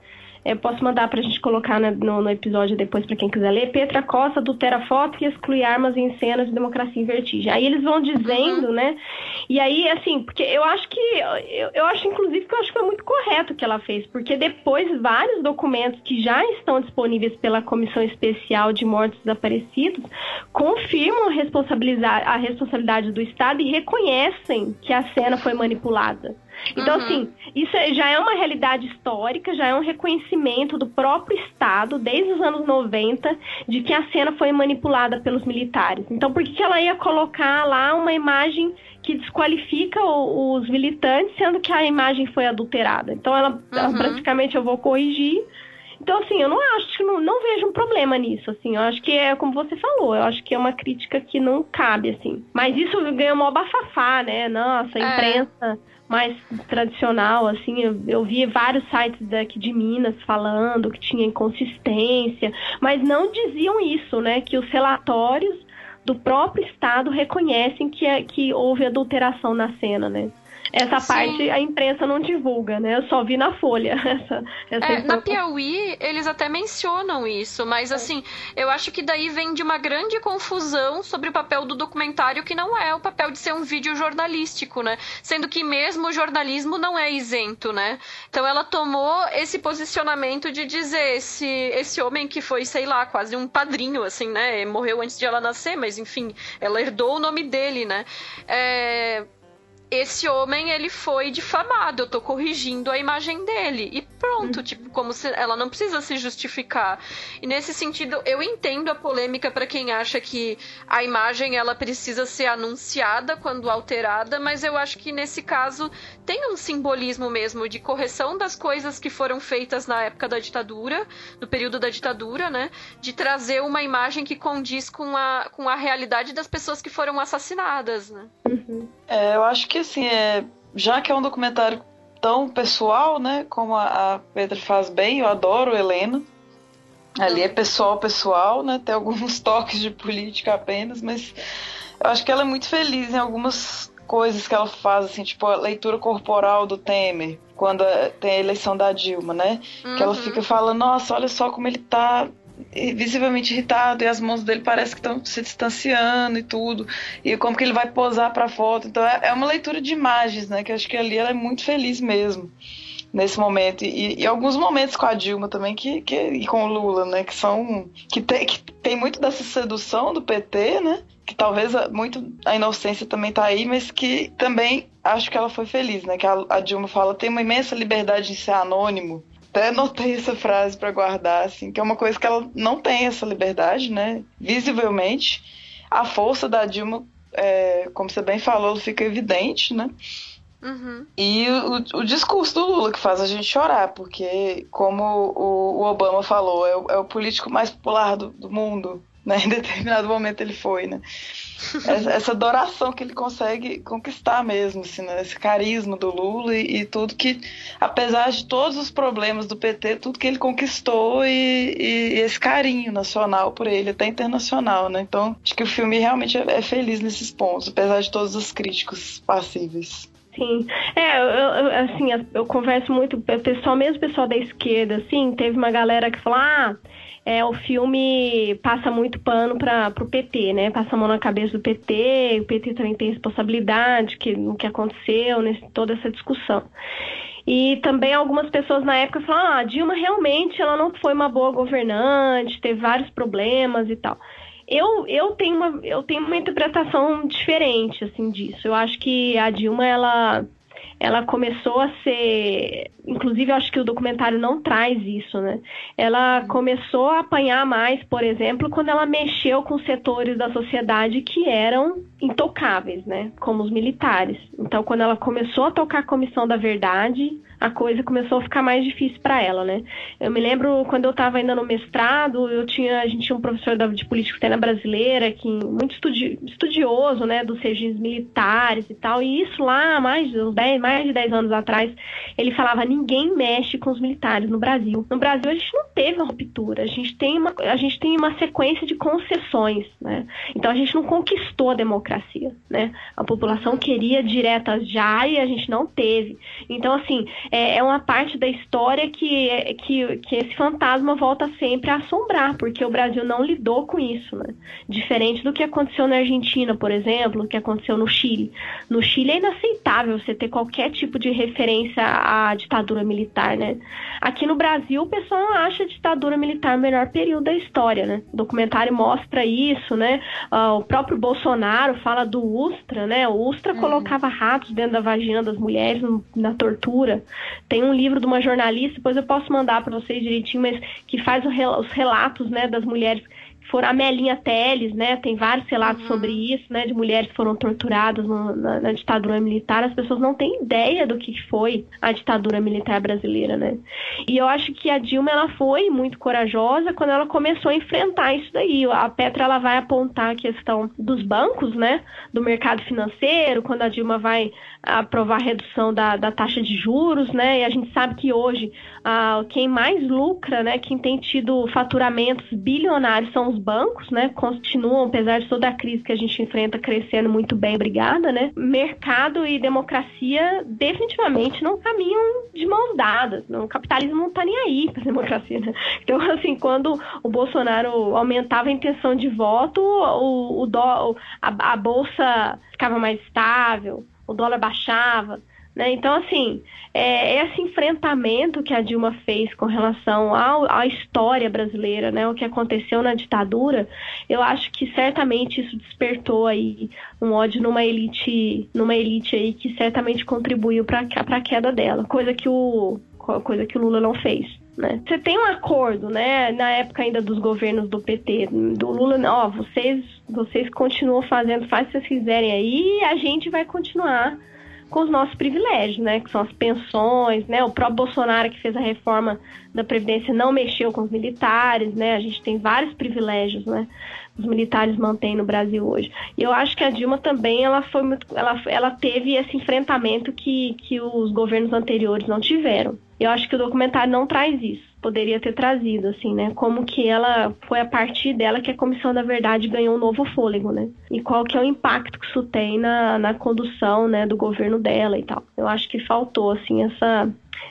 eu posso mandar para a gente colocar no, no, episódio depois para quem quiser ler. Petra Costa adultera foto e exclui armas em cenas de democracia em vertigem. Aí eles vão dizendo, uhum. né? E aí, assim, porque eu acho que. Eu, eu acho, inclusive, que eu acho que foi muito correto o que ela fez, porque depois vários documentos que já estão disponíveis pela Comissão Especial de Mortos Desaparecidos confirmam a, responsabilidade, a responsabilidade do Estado e reconhecem que a cena foi manipulada. Então, uhum. assim, isso é, já é uma realidade histórica, já é um reconhecimento do próprio Estado, desde os anos 90, de que a cena foi manipulada pelos militares. Então, por que, que ela ia colocar lá uma imagem que desqualifica o, os militantes, sendo que a imagem foi adulterada? Então, ela, uhum. ela praticamente eu vou corrigir. Então, assim, eu não acho, não, não vejo um problema nisso, assim. Eu acho que é como você falou, eu acho que é uma crítica que não cabe, assim. Mas isso ganhou uma bafafá, né? Nossa, a é. imprensa. É mais tradicional, assim, eu, eu vi vários sites daqui de Minas falando que tinha inconsistência, mas não diziam isso, né? Que os relatórios do próprio Estado reconhecem que, é, que houve adulteração na cena, né? Essa Sim. parte a imprensa não divulga, né? Eu só vi na Folha. Essa, essa é, na Piauí, eles até mencionam isso, mas é. assim, eu acho que daí vem de uma grande confusão sobre o papel do documentário, que não é o papel de ser um vídeo jornalístico, né? Sendo que mesmo o jornalismo não é isento, né? Então ela tomou esse posicionamento de dizer esse, esse homem que foi, sei lá, quase um padrinho, assim, né? Morreu antes de ela nascer, mas enfim, ela herdou o nome dele, né? É esse homem ele foi difamado, eu tô corrigindo a imagem dele. E pronto, uhum. tipo, como se ela não precisa se justificar. E nesse sentido, eu entendo a polêmica para quem acha que a imagem ela precisa ser anunciada quando alterada, mas eu acho que nesse caso tem um simbolismo mesmo de correção das coisas que foram feitas na época da ditadura, no período da ditadura, né? De trazer uma imagem que condiz com a, com a realidade das pessoas que foram assassinadas, né? Uhum. É, eu acho que assim, é, já que é um documentário tão pessoal, né? Como a, a Petra faz bem, eu adoro Helena. Ali é pessoal, pessoal, né? Tem alguns toques de política apenas, mas eu acho que ela é muito feliz em algumas coisas que ela faz, assim, tipo a leitura corporal do Temer, quando tem a eleição da Dilma, né? Uhum. Que ela uhum. fica falando, nossa, olha só como ele tá visivelmente irritado e as mãos dele parece que estão se distanciando e tudo e como que ele vai posar para foto. Então é, é uma leitura de imagens né que acho que ali ela é muito feliz mesmo nesse momento. E, e alguns momentos com a Dilma também que, que e com o Lula né que são que tem, que tem muito dessa sedução do PT né que talvez muito a inocência também tá aí mas que também acho que ela foi feliz né que a, a Dilma fala tem uma imensa liberdade em ser anônimo até notei essa frase para guardar, assim, que é uma coisa que ela não tem essa liberdade, né? Visivelmente, a força da Dilma, é, como você bem falou, fica evidente, né? Uhum. E o, o, discurso do Lula que faz a gente chorar, porque, como o, o Obama falou, é o, é o, político mais popular do, do mundo, né? Em determinado momento ele foi, né? Essa adoração que ele consegue conquistar mesmo, assim, né? esse carisma do Lula e, e, tudo que, apesar de todos os problemas do PT, tudo que ele conquistou e, e, e, esse carinho nacional por ele, até internacional, né? Então, acho que o filme realmente é, é feliz nesses pontos, apesar de todos os críticos passíveis. Sim. É, eu, eu, assim, eu converso muito, pessoal, mesmo pessoal da esquerda, assim, teve uma galera que falou, ah, é, o filme passa muito pano para o PT, né? Passa a mão na cabeça do PT, o PT também tem responsabilidade que, no que aconteceu, nesse, toda essa discussão. E também algumas pessoas na época falaram, ah, a Dilma realmente ela não foi uma boa governante, teve vários problemas e tal. Eu, eu, tenho uma, eu tenho uma interpretação diferente assim disso. Eu acho que a Dilma ela ela começou a ser. Inclusive, eu acho que o documentário não traz isso, né? Ela começou a apanhar mais, por exemplo, quando ela mexeu com setores da sociedade que eram intocáveis, né? Como os militares. Então, quando ela começou a tocar a Comissão da Verdade, a coisa começou a ficar mais difícil para ela, né? Eu me lembro quando eu estava ainda no mestrado, eu tinha, a gente tinha um professor de política externa brasileira, que muito estudi estudioso, né, dos regimes militares e tal, e isso lá, mais de 10, mais de 10 anos atrás, ele falava, ninguém mexe com os militares no Brasil. No Brasil a gente não teve uma ruptura, a gente tem uma, a gente tem uma sequência de concessões, né? Então a gente não conquistou a democracia, né? A população queria diretas já e a gente não teve. Então, assim, é, é uma parte da história que, que, que esse fantasma volta sempre a assombrar, porque o Brasil não lidou com isso, né? Diferente do que aconteceu na Argentina, por exemplo, o que aconteceu no Chile. No Chile é inaceitável você ter qualquer tipo de referência à ditadura militar, né? Aqui no Brasil, o pessoal não acha a ditadura militar o melhor período da história, né? O documentário mostra isso, né? Uh, o próprio Bolsonaro fala do Ustra, né? O Ustra uhum. colocava ratos dentro da vagina das mulheres na tortura. Tem um livro de uma jornalista, depois eu posso mandar para vocês direitinho, mas que faz os relatos, né, das mulheres foram a Melinha Teles, né? Tem vários relatos uhum. sobre isso, né? De mulheres que foram torturadas no, na, na, ditadura militar. As pessoas não têm ideia do que foi a ditadura militar brasileira, né? E eu acho que a Dilma ela foi muito corajosa quando ela começou a enfrentar isso daí. A Petra ela vai apontar a questão dos bancos, né? Do mercado financeiro, quando a Dilma vai aprovar a redução da, da taxa de juros, né? E a gente sabe que hoje ah, quem mais lucra, né? Quem tem tido faturamentos bilionários são os bancos, né, continuam, apesar de toda a crise que a gente enfrenta, crescendo muito bem, obrigada, né? Mercado e democracia definitivamente não caminham de mãos dadas. O capitalismo não tá nem aí para democracia, né? Então, assim, quando o Bolsonaro aumentava a intenção de voto, o, o a, a bolsa ficava mais estável, o dólar baixava. Né? Então, assim, é, esse enfrentamento que a Dilma fez com relação ao, à história brasileira, né? o que aconteceu na ditadura, eu acho que certamente isso despertou aí um ódio numa elite, numa elite aí que certamente contribuiu para a queda dela, coisa que o coisa que o Lula não fez. Né? Você tem um acordo, né? Na época ainda dos governos do PT, do Lula, ó, vocês, vocês continuam fazendo, faz o que vocês quiserem aí, e a gente vai continuar com os nossos privilégios, né? Que são as pensões, né? O próprio Bolsonaro que fez a reforma da Previdência não mexeu com os militares, né? A gente tem vários privilégios, né? Os militares mantêm no Brasil hoje. E eu acho que a Dilma também ela foi muito, ela, ela teve esse enfrentamento que, que os governos anteriores não tiveram. Eu acho que o documentário não traz isso. Poderia ter trazido, assim, né? Como que ela foi a partir dela que a Comissão da Verdade ganhou um novo fôlego, né? E qual que é o impacto que isso tem na, na condução, né, do governo dela e tal. Eu acho que faltou, assim, essa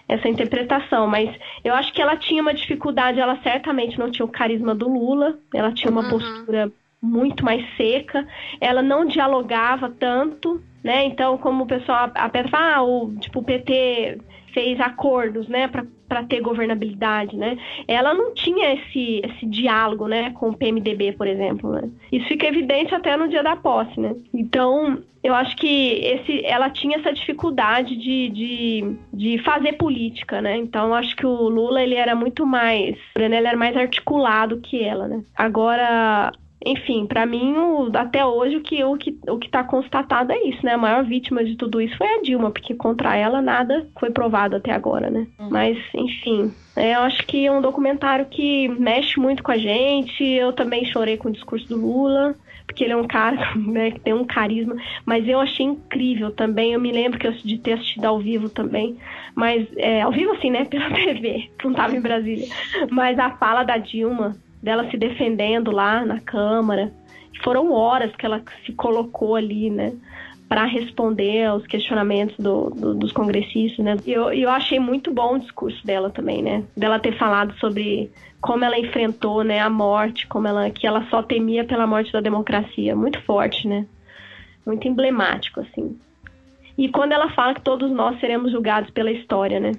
essa interpretação, mas eu acho que ela tinha uma dificuldade, ela certamente não tinha o carisma do Lula, ela tinha uma uhum. postura muito mais seca, ela não dialogava tanto, né? Então, como o pessoal a fala, ah, o, tipo, o PT fez acordos, né, para ter governabilidade, né? Ela não tinha esse, esse diálogo, né, com o PMDB, por exemplo, né? Isso fica evidente até no dia da posse, né? Então, eu acho que esse, ela tinha essa dificuldade de, de, de fazer política, né? Então, eu acho que o Lula, ele era muito mais, ele era mais articulado que ela, né? Agora, enfim, para mim, o, até hoje, o que o que o que está constatado é isso, né? A maior vítima de tudo isso foi a Dilma, porque contra ela nada foi provado até agora, né? Uhum. Mas, enfim, é, eu acho que é um documentário que mexe muito com a gente. Eu também chorei com o discurso do Lula, porque ele é um cara né, que tem um carisma. Mas eu achei incrível também. Eu me lembro que eu, de ter assistido ao vivo também. Mas, é, ao vivo assim, né? Pela TV, não tava em Brasília. Mas a fala da Dilma dela se defendendo lá na Câmara. Foram horas que ela se colocou ali, né? para responder aos questionamentos do, do, dos congressistas, né? E eu, eu achei muito bom o discurso dela também, né? Dela ter falado sobre como ela enfrentou, né, a morte, como ela que ela só temia pela morte da democracia, muito forte, né? Muito emblemático assim. E quando ela fala que todos nós seremos julgados pela história, né?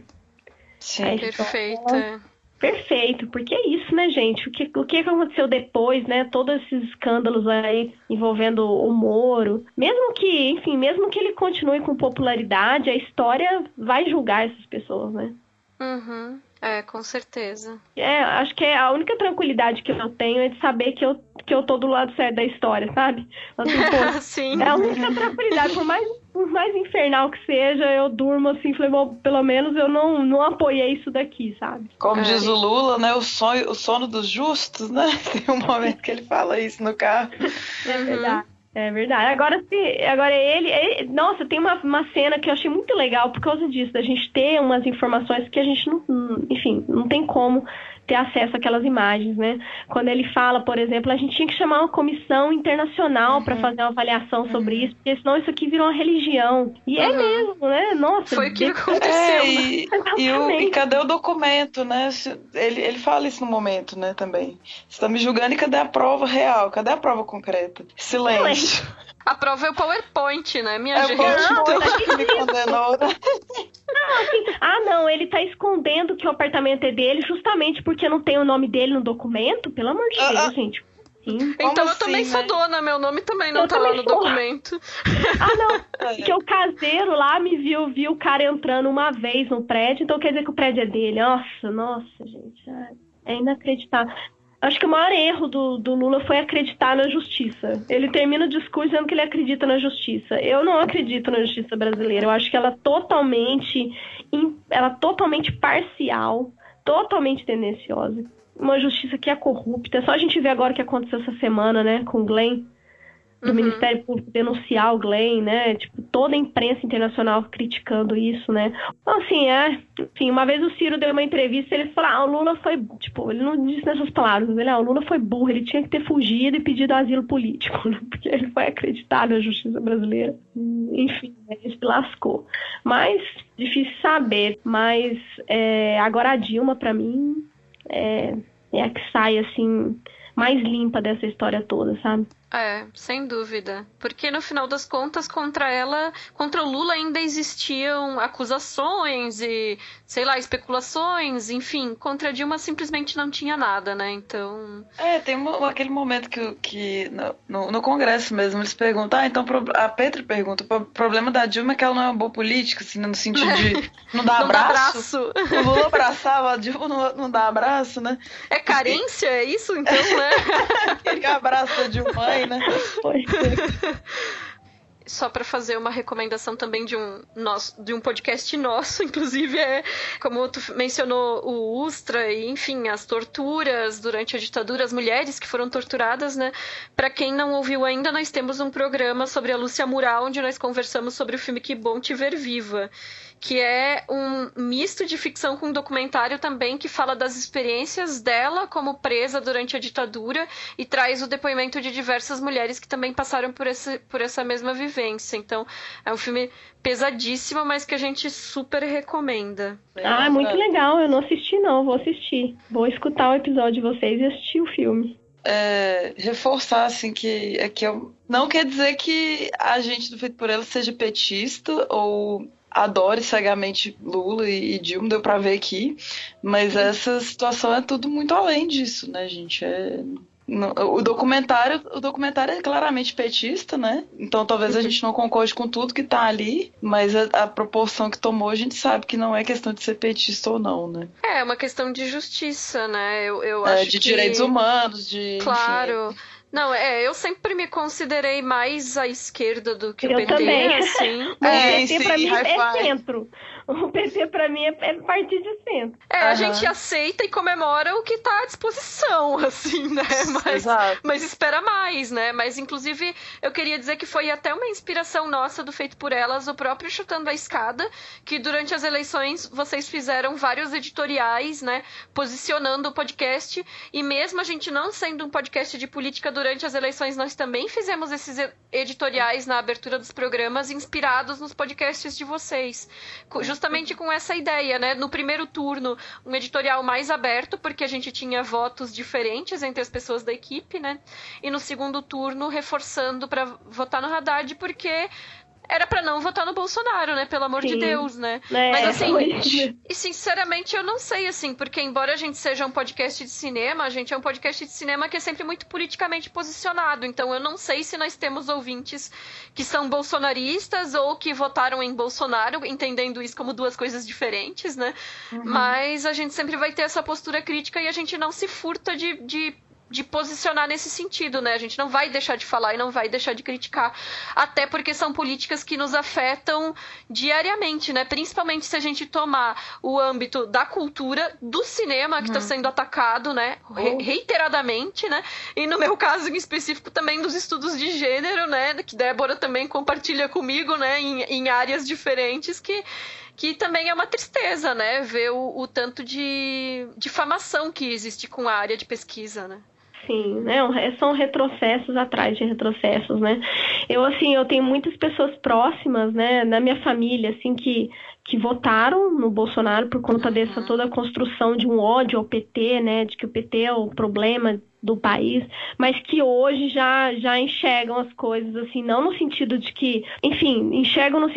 Sim, perfeita. Perfeito, porque é isso, né, gente? O que, o que aconteceu depois, né? Todos esses escândalos aí envolvendo o Moro. Mesmo que, enfim, mesmo que ele continue com popularidade, a história vai julgar essas pessoas, né? Uhum. É, com certeza. É, acho que é a única tranquilidade que eu tenho é de saber que eu, que eu tô do lado certo da história, sabe? Assim, pô, Sim. É a única tranquilidade, por mais, por mais infernal que seja, eu durmo assim, falei, bom, pelo menos eu não, não apoiei isso daqui, sabe? Como é. diz o Lula, né? O, sonho, o sono dos justos, né? Tem um momento que ele fala isso no carro. É verdade. É verdade. Agora, se, agora ele, ele, Nossa, tem uma, uma cena que eu achei muito legal por causa disso, da gente ter umas informações que a gente não. Enfim, não tem como ter acesso àquelas imagens, né? Quando ele fala, por exemplo, a gente tinha que chamar uma comissão internacional uhum. para fazer uma avaliação sobre uhum. isso, porque senão isso aqui virou uma religião. E é uhum. é mesmo, né? Nossa. Foi o que aconteceu. É, e, e, o, e, cadê o documento, né? Ele, ele fala isso no momento, né, também. Você tá me julgando e cadê a prova real? Cadê a prova concreta? Silêncio. A prova é o PowerPoint, né, minha é gente? Não, então, me condenou. Não, assim, ah, não, ele tá escondendo que o apartamento é dele justamente porque não tem o nome dele no documento? Pelo amor de Deus, uh, gente. Sim. Então eu também assim, sou né? dona, meu nome também não eu tá lá no sou. documento. Ah, não. É. Porque o caseiro lá me viu, viu o cara entrando uma vez no prédio, então quer dizer que o prédio é dele. Nossa, nossa, gente. É inacreditável. Acho que o maior erro do, do Lula foi acreditar na justiça. Ele termina o discurso dizendo que ele acredita na justiça. Eu não acredito na justiça brasileira. Eu acho que ela é totalmente, ela é totalmente parcial, totalmente tendenciosa. Uma justiça que é corrupta. É só a gente ver agora o que aconteceu essa semana, né, com o Glenn do uhum. Ministério Público denunciar o Glenn, né? Tipo, toda a imprensa internacional criticando isso, né? Então, assim, é. Enfim, uma vez o Ciro deu uma entrevista e ele falou: ah, o Lula foi. Tipo, ele não disse nessas palavras, ele, ah, o Lula foi burro, ele tinha que ter fugido e pedido asilo político, né? Porque ele foi acreditado na justiça brasileira. Enfim, né? ele se lascou. Mas, difícil saber. Mas, é, agora a Dilma, para mim, é, é a que sai, assim, mais limpa dessa história toda, sabe? É, sem dúvida. Porque no final das contas, contra ela, contra o Lula ainda existiam acusações e, sei lá, especulações, enfim, contra a Dilma simplesmente não tinha nada, né? Então. É, tem aquele momento que, que no, no, Congresso mesmo eles perguntam, ah, então a Petra pergunta, o problema da Dilma é que ela não é uma boa política, assim, no sentido de não dar não abraço. Dá abraço. O Lula abraçava, a Dilma não, não dá abraço, né? É carência, é isso então, né? Aquele abraço da Dilma né? Só para fazer uma recomendação também de um, nosso, de um podcast nosso, inclusive, é como tu mencionou o Ustra e, enfim, as torturas durante a ditadura, as mulheres que foram torturadas, né? Para quem não ouviu ainda, nós temos um programa sobre a Lúcia Mural, onde nós conversamos sobre o filme Que Bom Te Ver Viva que é um misto de ficção com documentário também que fala das experiências dela como presa durante a ditadura e traz o depoimento de diversas mulheres que também passaram por, esse, por essa mesma vivência. Então, é um filme pesadíssimo, mas que a gente super recomenda. Ah, muito legal. Eu não assisti, não. Vou assistir. Vou escutar o episódio de vocês e assistir o filme. É, reforçar assim que é que eu não quer dizer que a gente do feito por ela seja petista ou adore cegamente Lula e, Dilma, deu pra ver aqui. Mas essa situação é tudo muito além disso, né, gente? É, o documentário, o documentário é claramente petista, né? Então talvez a gente não concorde com tudo que tá ali, mas a, a, proporção que tomou a gente sabe que não é questão de ser petista ou não, né? É, uma questão de justiça, né? Eu, eu é, acho de que... direitos humanos, de. Claro. Enfim, não, é, eu sempre me considerei mais à esquerda do que eu o PT, também. assim. é, PT pra mim é centro. o PT para mim é, é partido de centro. É, uhum. a gente aceita e comemora o que tá à disposição, assim, né? Mas, mas espera mais, né? Mas, inclusive, eu queria dizer que foi até uma inspiração nossa do Feito por Elas, o próprio Chutando a Escada, que durante as eleições vocês fizeram vários editoriais, né? Posicionando o podcast. E mesmo a gente não sendo um podcast de política durante as eleições, nós também fizemos esses editoriais na abertura dos programas inspirados nos podcasts de vocês. Justamente com essa ideia, né? No primeiro turno, um editorial mais aberto, porque a gente tinha votos diferentes entre as pessoas da equipe, né? E no segundo turno, reforçando para votar no Haddad, porque era para não votar no Bolsonaro, né? Pelo amor Sim. de Deus, né? É, Mas assim, e sinceramente eu não sei, assim, porque embora a gente seja um podcast de cinema, a gente é um podcast de cinema que é sempre muito politicamente posicionado. Então eu não sei se nós temos ouvintes que são bolsonaristas ou que votaram em Bolsonaro, entendendo isso como duas coisas diferentes, né? Uhum. Mas a gente sempre vai ter essa postura crítica e a gente não se furta de, de de posicionar nesse sentido, né? A gente não vai deixar de falar e não vai deixar de criticar, até porque são políticas que nos afetam diariamente, né? Principalmente se a gente tomar o âmbito da cultura, do cinema que está uhum. sendo atacado, né? Re oh. reiteradamente, né? E no meu caso em específico também dos estudos de gênero, né? Que Débora também compartilha comigo, né? Em, em áreas diferentes que que também é uma tristeza, né? Ver o, o tanto de difamação que existe com a área de pesquisa, né? Sim, né? São retrocessos atrás de retrocessos, né? Eu, assim, eu tenho muitas pessoas próximas, né, na minha família, assim, que, que votaram no Bolsonaro por conta dessa toda a construção de um ódio ao PT, né, de que o PT é o problema do país, mas que hoje já, já enxergam as coisas, assim, não no sentido de que, enfim, enxergam no,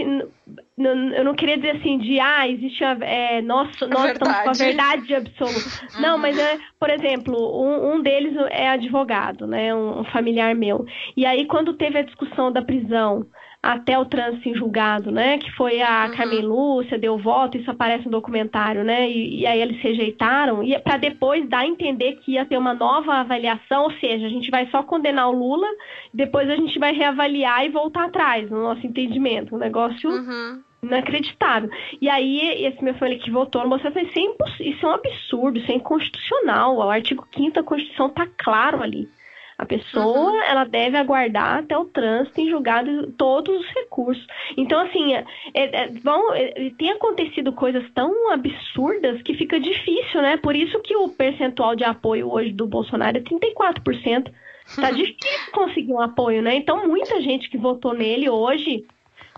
eu não queria dizer assim de ah, existe a, é, nós, nós estamos com a verdade absoluta. Uhum. Não, mas é, por exemplo, um, um deles é advogado, né? Um, um familiar meu. E aí, quando teve a discussão da prisão até o trânsito em julgado, né? Que foi a uhum. Carmen Lúcia, deu voto, isso aparece no documentário, né? E, e aí eles rejeitaram, e para depois dar a entender que ia ter uma nova avaliação, ou seja, a gente vai só condenar o Lula, depois a gente vai reavaliar e voltar atrás, no nosso entendimento. Um negócio uhum. inacreditável. E aí, esse meu filho que votou no Bolsonaro falou, isso, é isso é um absurdo, isso é inconstitucional. O artigo 5 da Constituição tá claro ali. A pessoa, uhum. ela deve aguardar até o trânsito em julgado todos os recursos. Então, assim, é, é, vão, é, tem acontecido coisas tão absurdas que fica difícil, né? Por isso que o percentual de apoio hoje do Bolsonaro é 34%. Tá difícil conseguir um apoio, né? Então, muita gente que votou nele hoje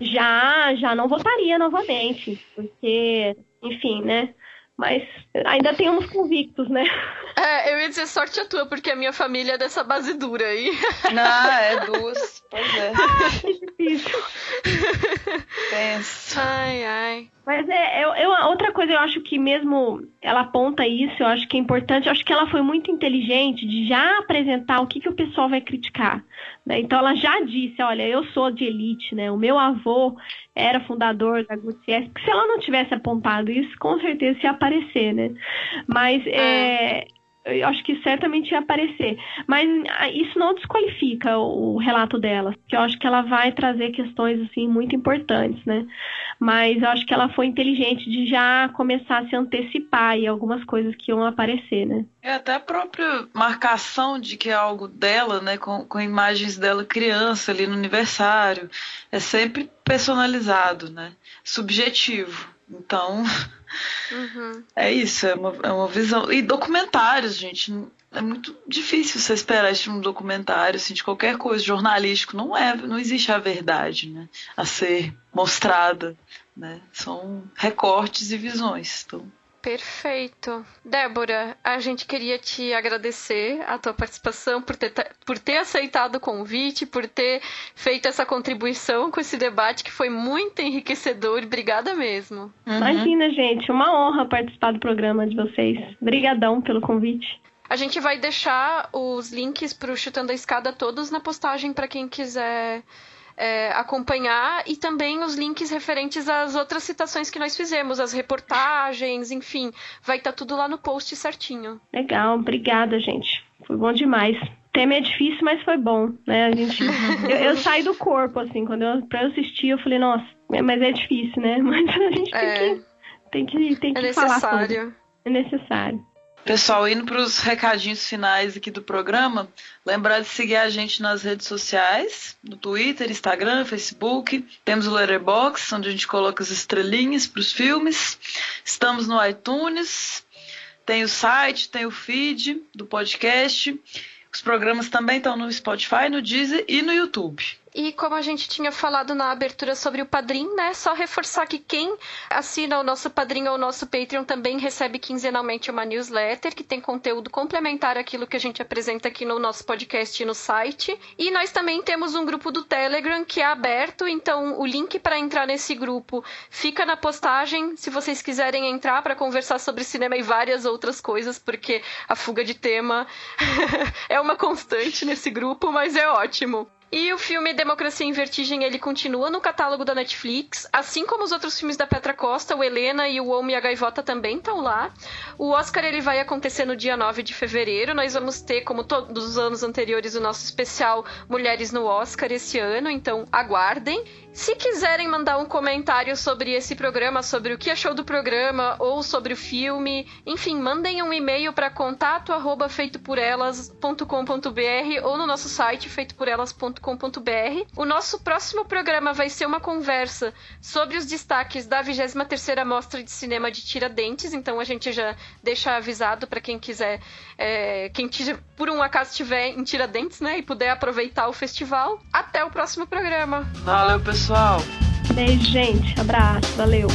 já, já não votaria novamente. Porque, enfim, né? Mas ainda tem uns convictos, né? É, eu ia dizer sorte a tua, porque a minha família é dessa base dura aí. Não, é duas. Pois é. que difícil. Penso. Ai, ai. Mas é, eu, eu, outra coisa eu acho que mesmo ela aponta isso, eu acho que é importante, eu acho que ela foi muito inteligente de já apresentar o que, que o pessoal vai criticar. Né? Então ela já disse, olha, eu sou de elite, né? O meu avô era fundador da Gutierrez, se ela não tivesse apontado isso, com certeza ia aparecer, né? Mas é, é eu acho que certamente ia aparecer. Mas ah, isso não desqualifica o relato dela, que eu acho que ela vai trazer questões assim muito importantes, né? Mas eu acho que ela foi inteligente de já começar a se antecipar e algumas coisas que iam aparecer, né? É até a própria marcação de que é algo dela, né? Com, com imagens dela criança ali no aniversário, é sempre personalizado, né? Subjetivo. Então, uhum. é isso, é uma, é uma visão. E documentários, gente, é muito difícil você esperar isso um documentário, assim, de qualquer coisa jornalístico. Não é, não existe a verdade, né, a ser mostrada, né? São recortes e visões. Então, Perfeito. Débora, a gente queria te agradecer a tua participação, por ter, por ter aceitado o convite, por ter feito essa contribuição com esse debate que foi muito enriquecedor. Obrigada mesmo. Uhum. Imagina, gente, uma honra participar do programa de vocês. Obrigadão pelo convite. A gente vai deixar os links para o Chutando a Escada todos na postagem para quem quiser é, acompanhar e também os links referentes às outras citações que nós fizemos, as reportagens, enfim, vai estar tá tudo lá no post certinho. Legal, obrigada, gente. Foi bom demais. O tema é difícil, mas foi bom, né? A gente, eu, eu saí do corpo assim, quando eu para assistir, eu falei, nossa, É, mas é difícil, né? Mas a gente é. tem que, tem que, tem que é falar sobre. É necessário. Pessoal, indo para os recadinhos finais aqui do programa, lembrar de seguir a gente nas redes sociais, no Twitter, Instagram, Facebook. Temos o Letterboxd, onde a gente coloca as estrelinhas para os filmes. Estamos no iTunes, tem o site, tem o feed do podcast. Os programas também estão no Spotify, no Deezer e no YouTube. E como a gente tinha falado na abertura sobre o Padrim, né? Só reforçar que quem assina o nosso Padrim ou o nosso Patreon também recebe quinzenalmente uma newsletter que tem conteúdo complementar àquilo que a gente apresenta aqui no nosso podcast e no site. E nós também temos um grupo do Telegram que é aberto, então o link para entrar nesse grupo fica na postagem, se vocês quiserem entrar para conversar sobre cinema e várias outras coisas, porque a fuga de tema é uma constante nesse grupo, mas é ótimo. E o filme Democracia em Vertigem, ele continua no catálogo da Netflix, assim como os outros filmes da Petra Costa, o Helena e o Homem e a Gaivota também estão lá. O Oscar ele vai acontecer no dia 9 de fevereiro. Nós vamos ter, como todos os anos anteriores, o nosso especial Mulheres no Oscar esse ano, então aguardem. Se quiserem mandar um comentário sobre esse programa, sobre o que achou do programa ou sobre o filme, enfim, mandem um e-mail para contato@feitoporelas.com.br ou no nosso site feitoporelas.com.br. O nosso próximo programa vai ser uma conversa sobre os destaques da 23ª Mostra de Cinema de Tiradentes, então a gente já deixa avisado para quem quiser, é, quem por um acaso estiver em Tiradentes, né, e puder aproveitar o festival. Até o próximo programa. Valeu, pessoal! Beijo, gente. Abraço. Valeu.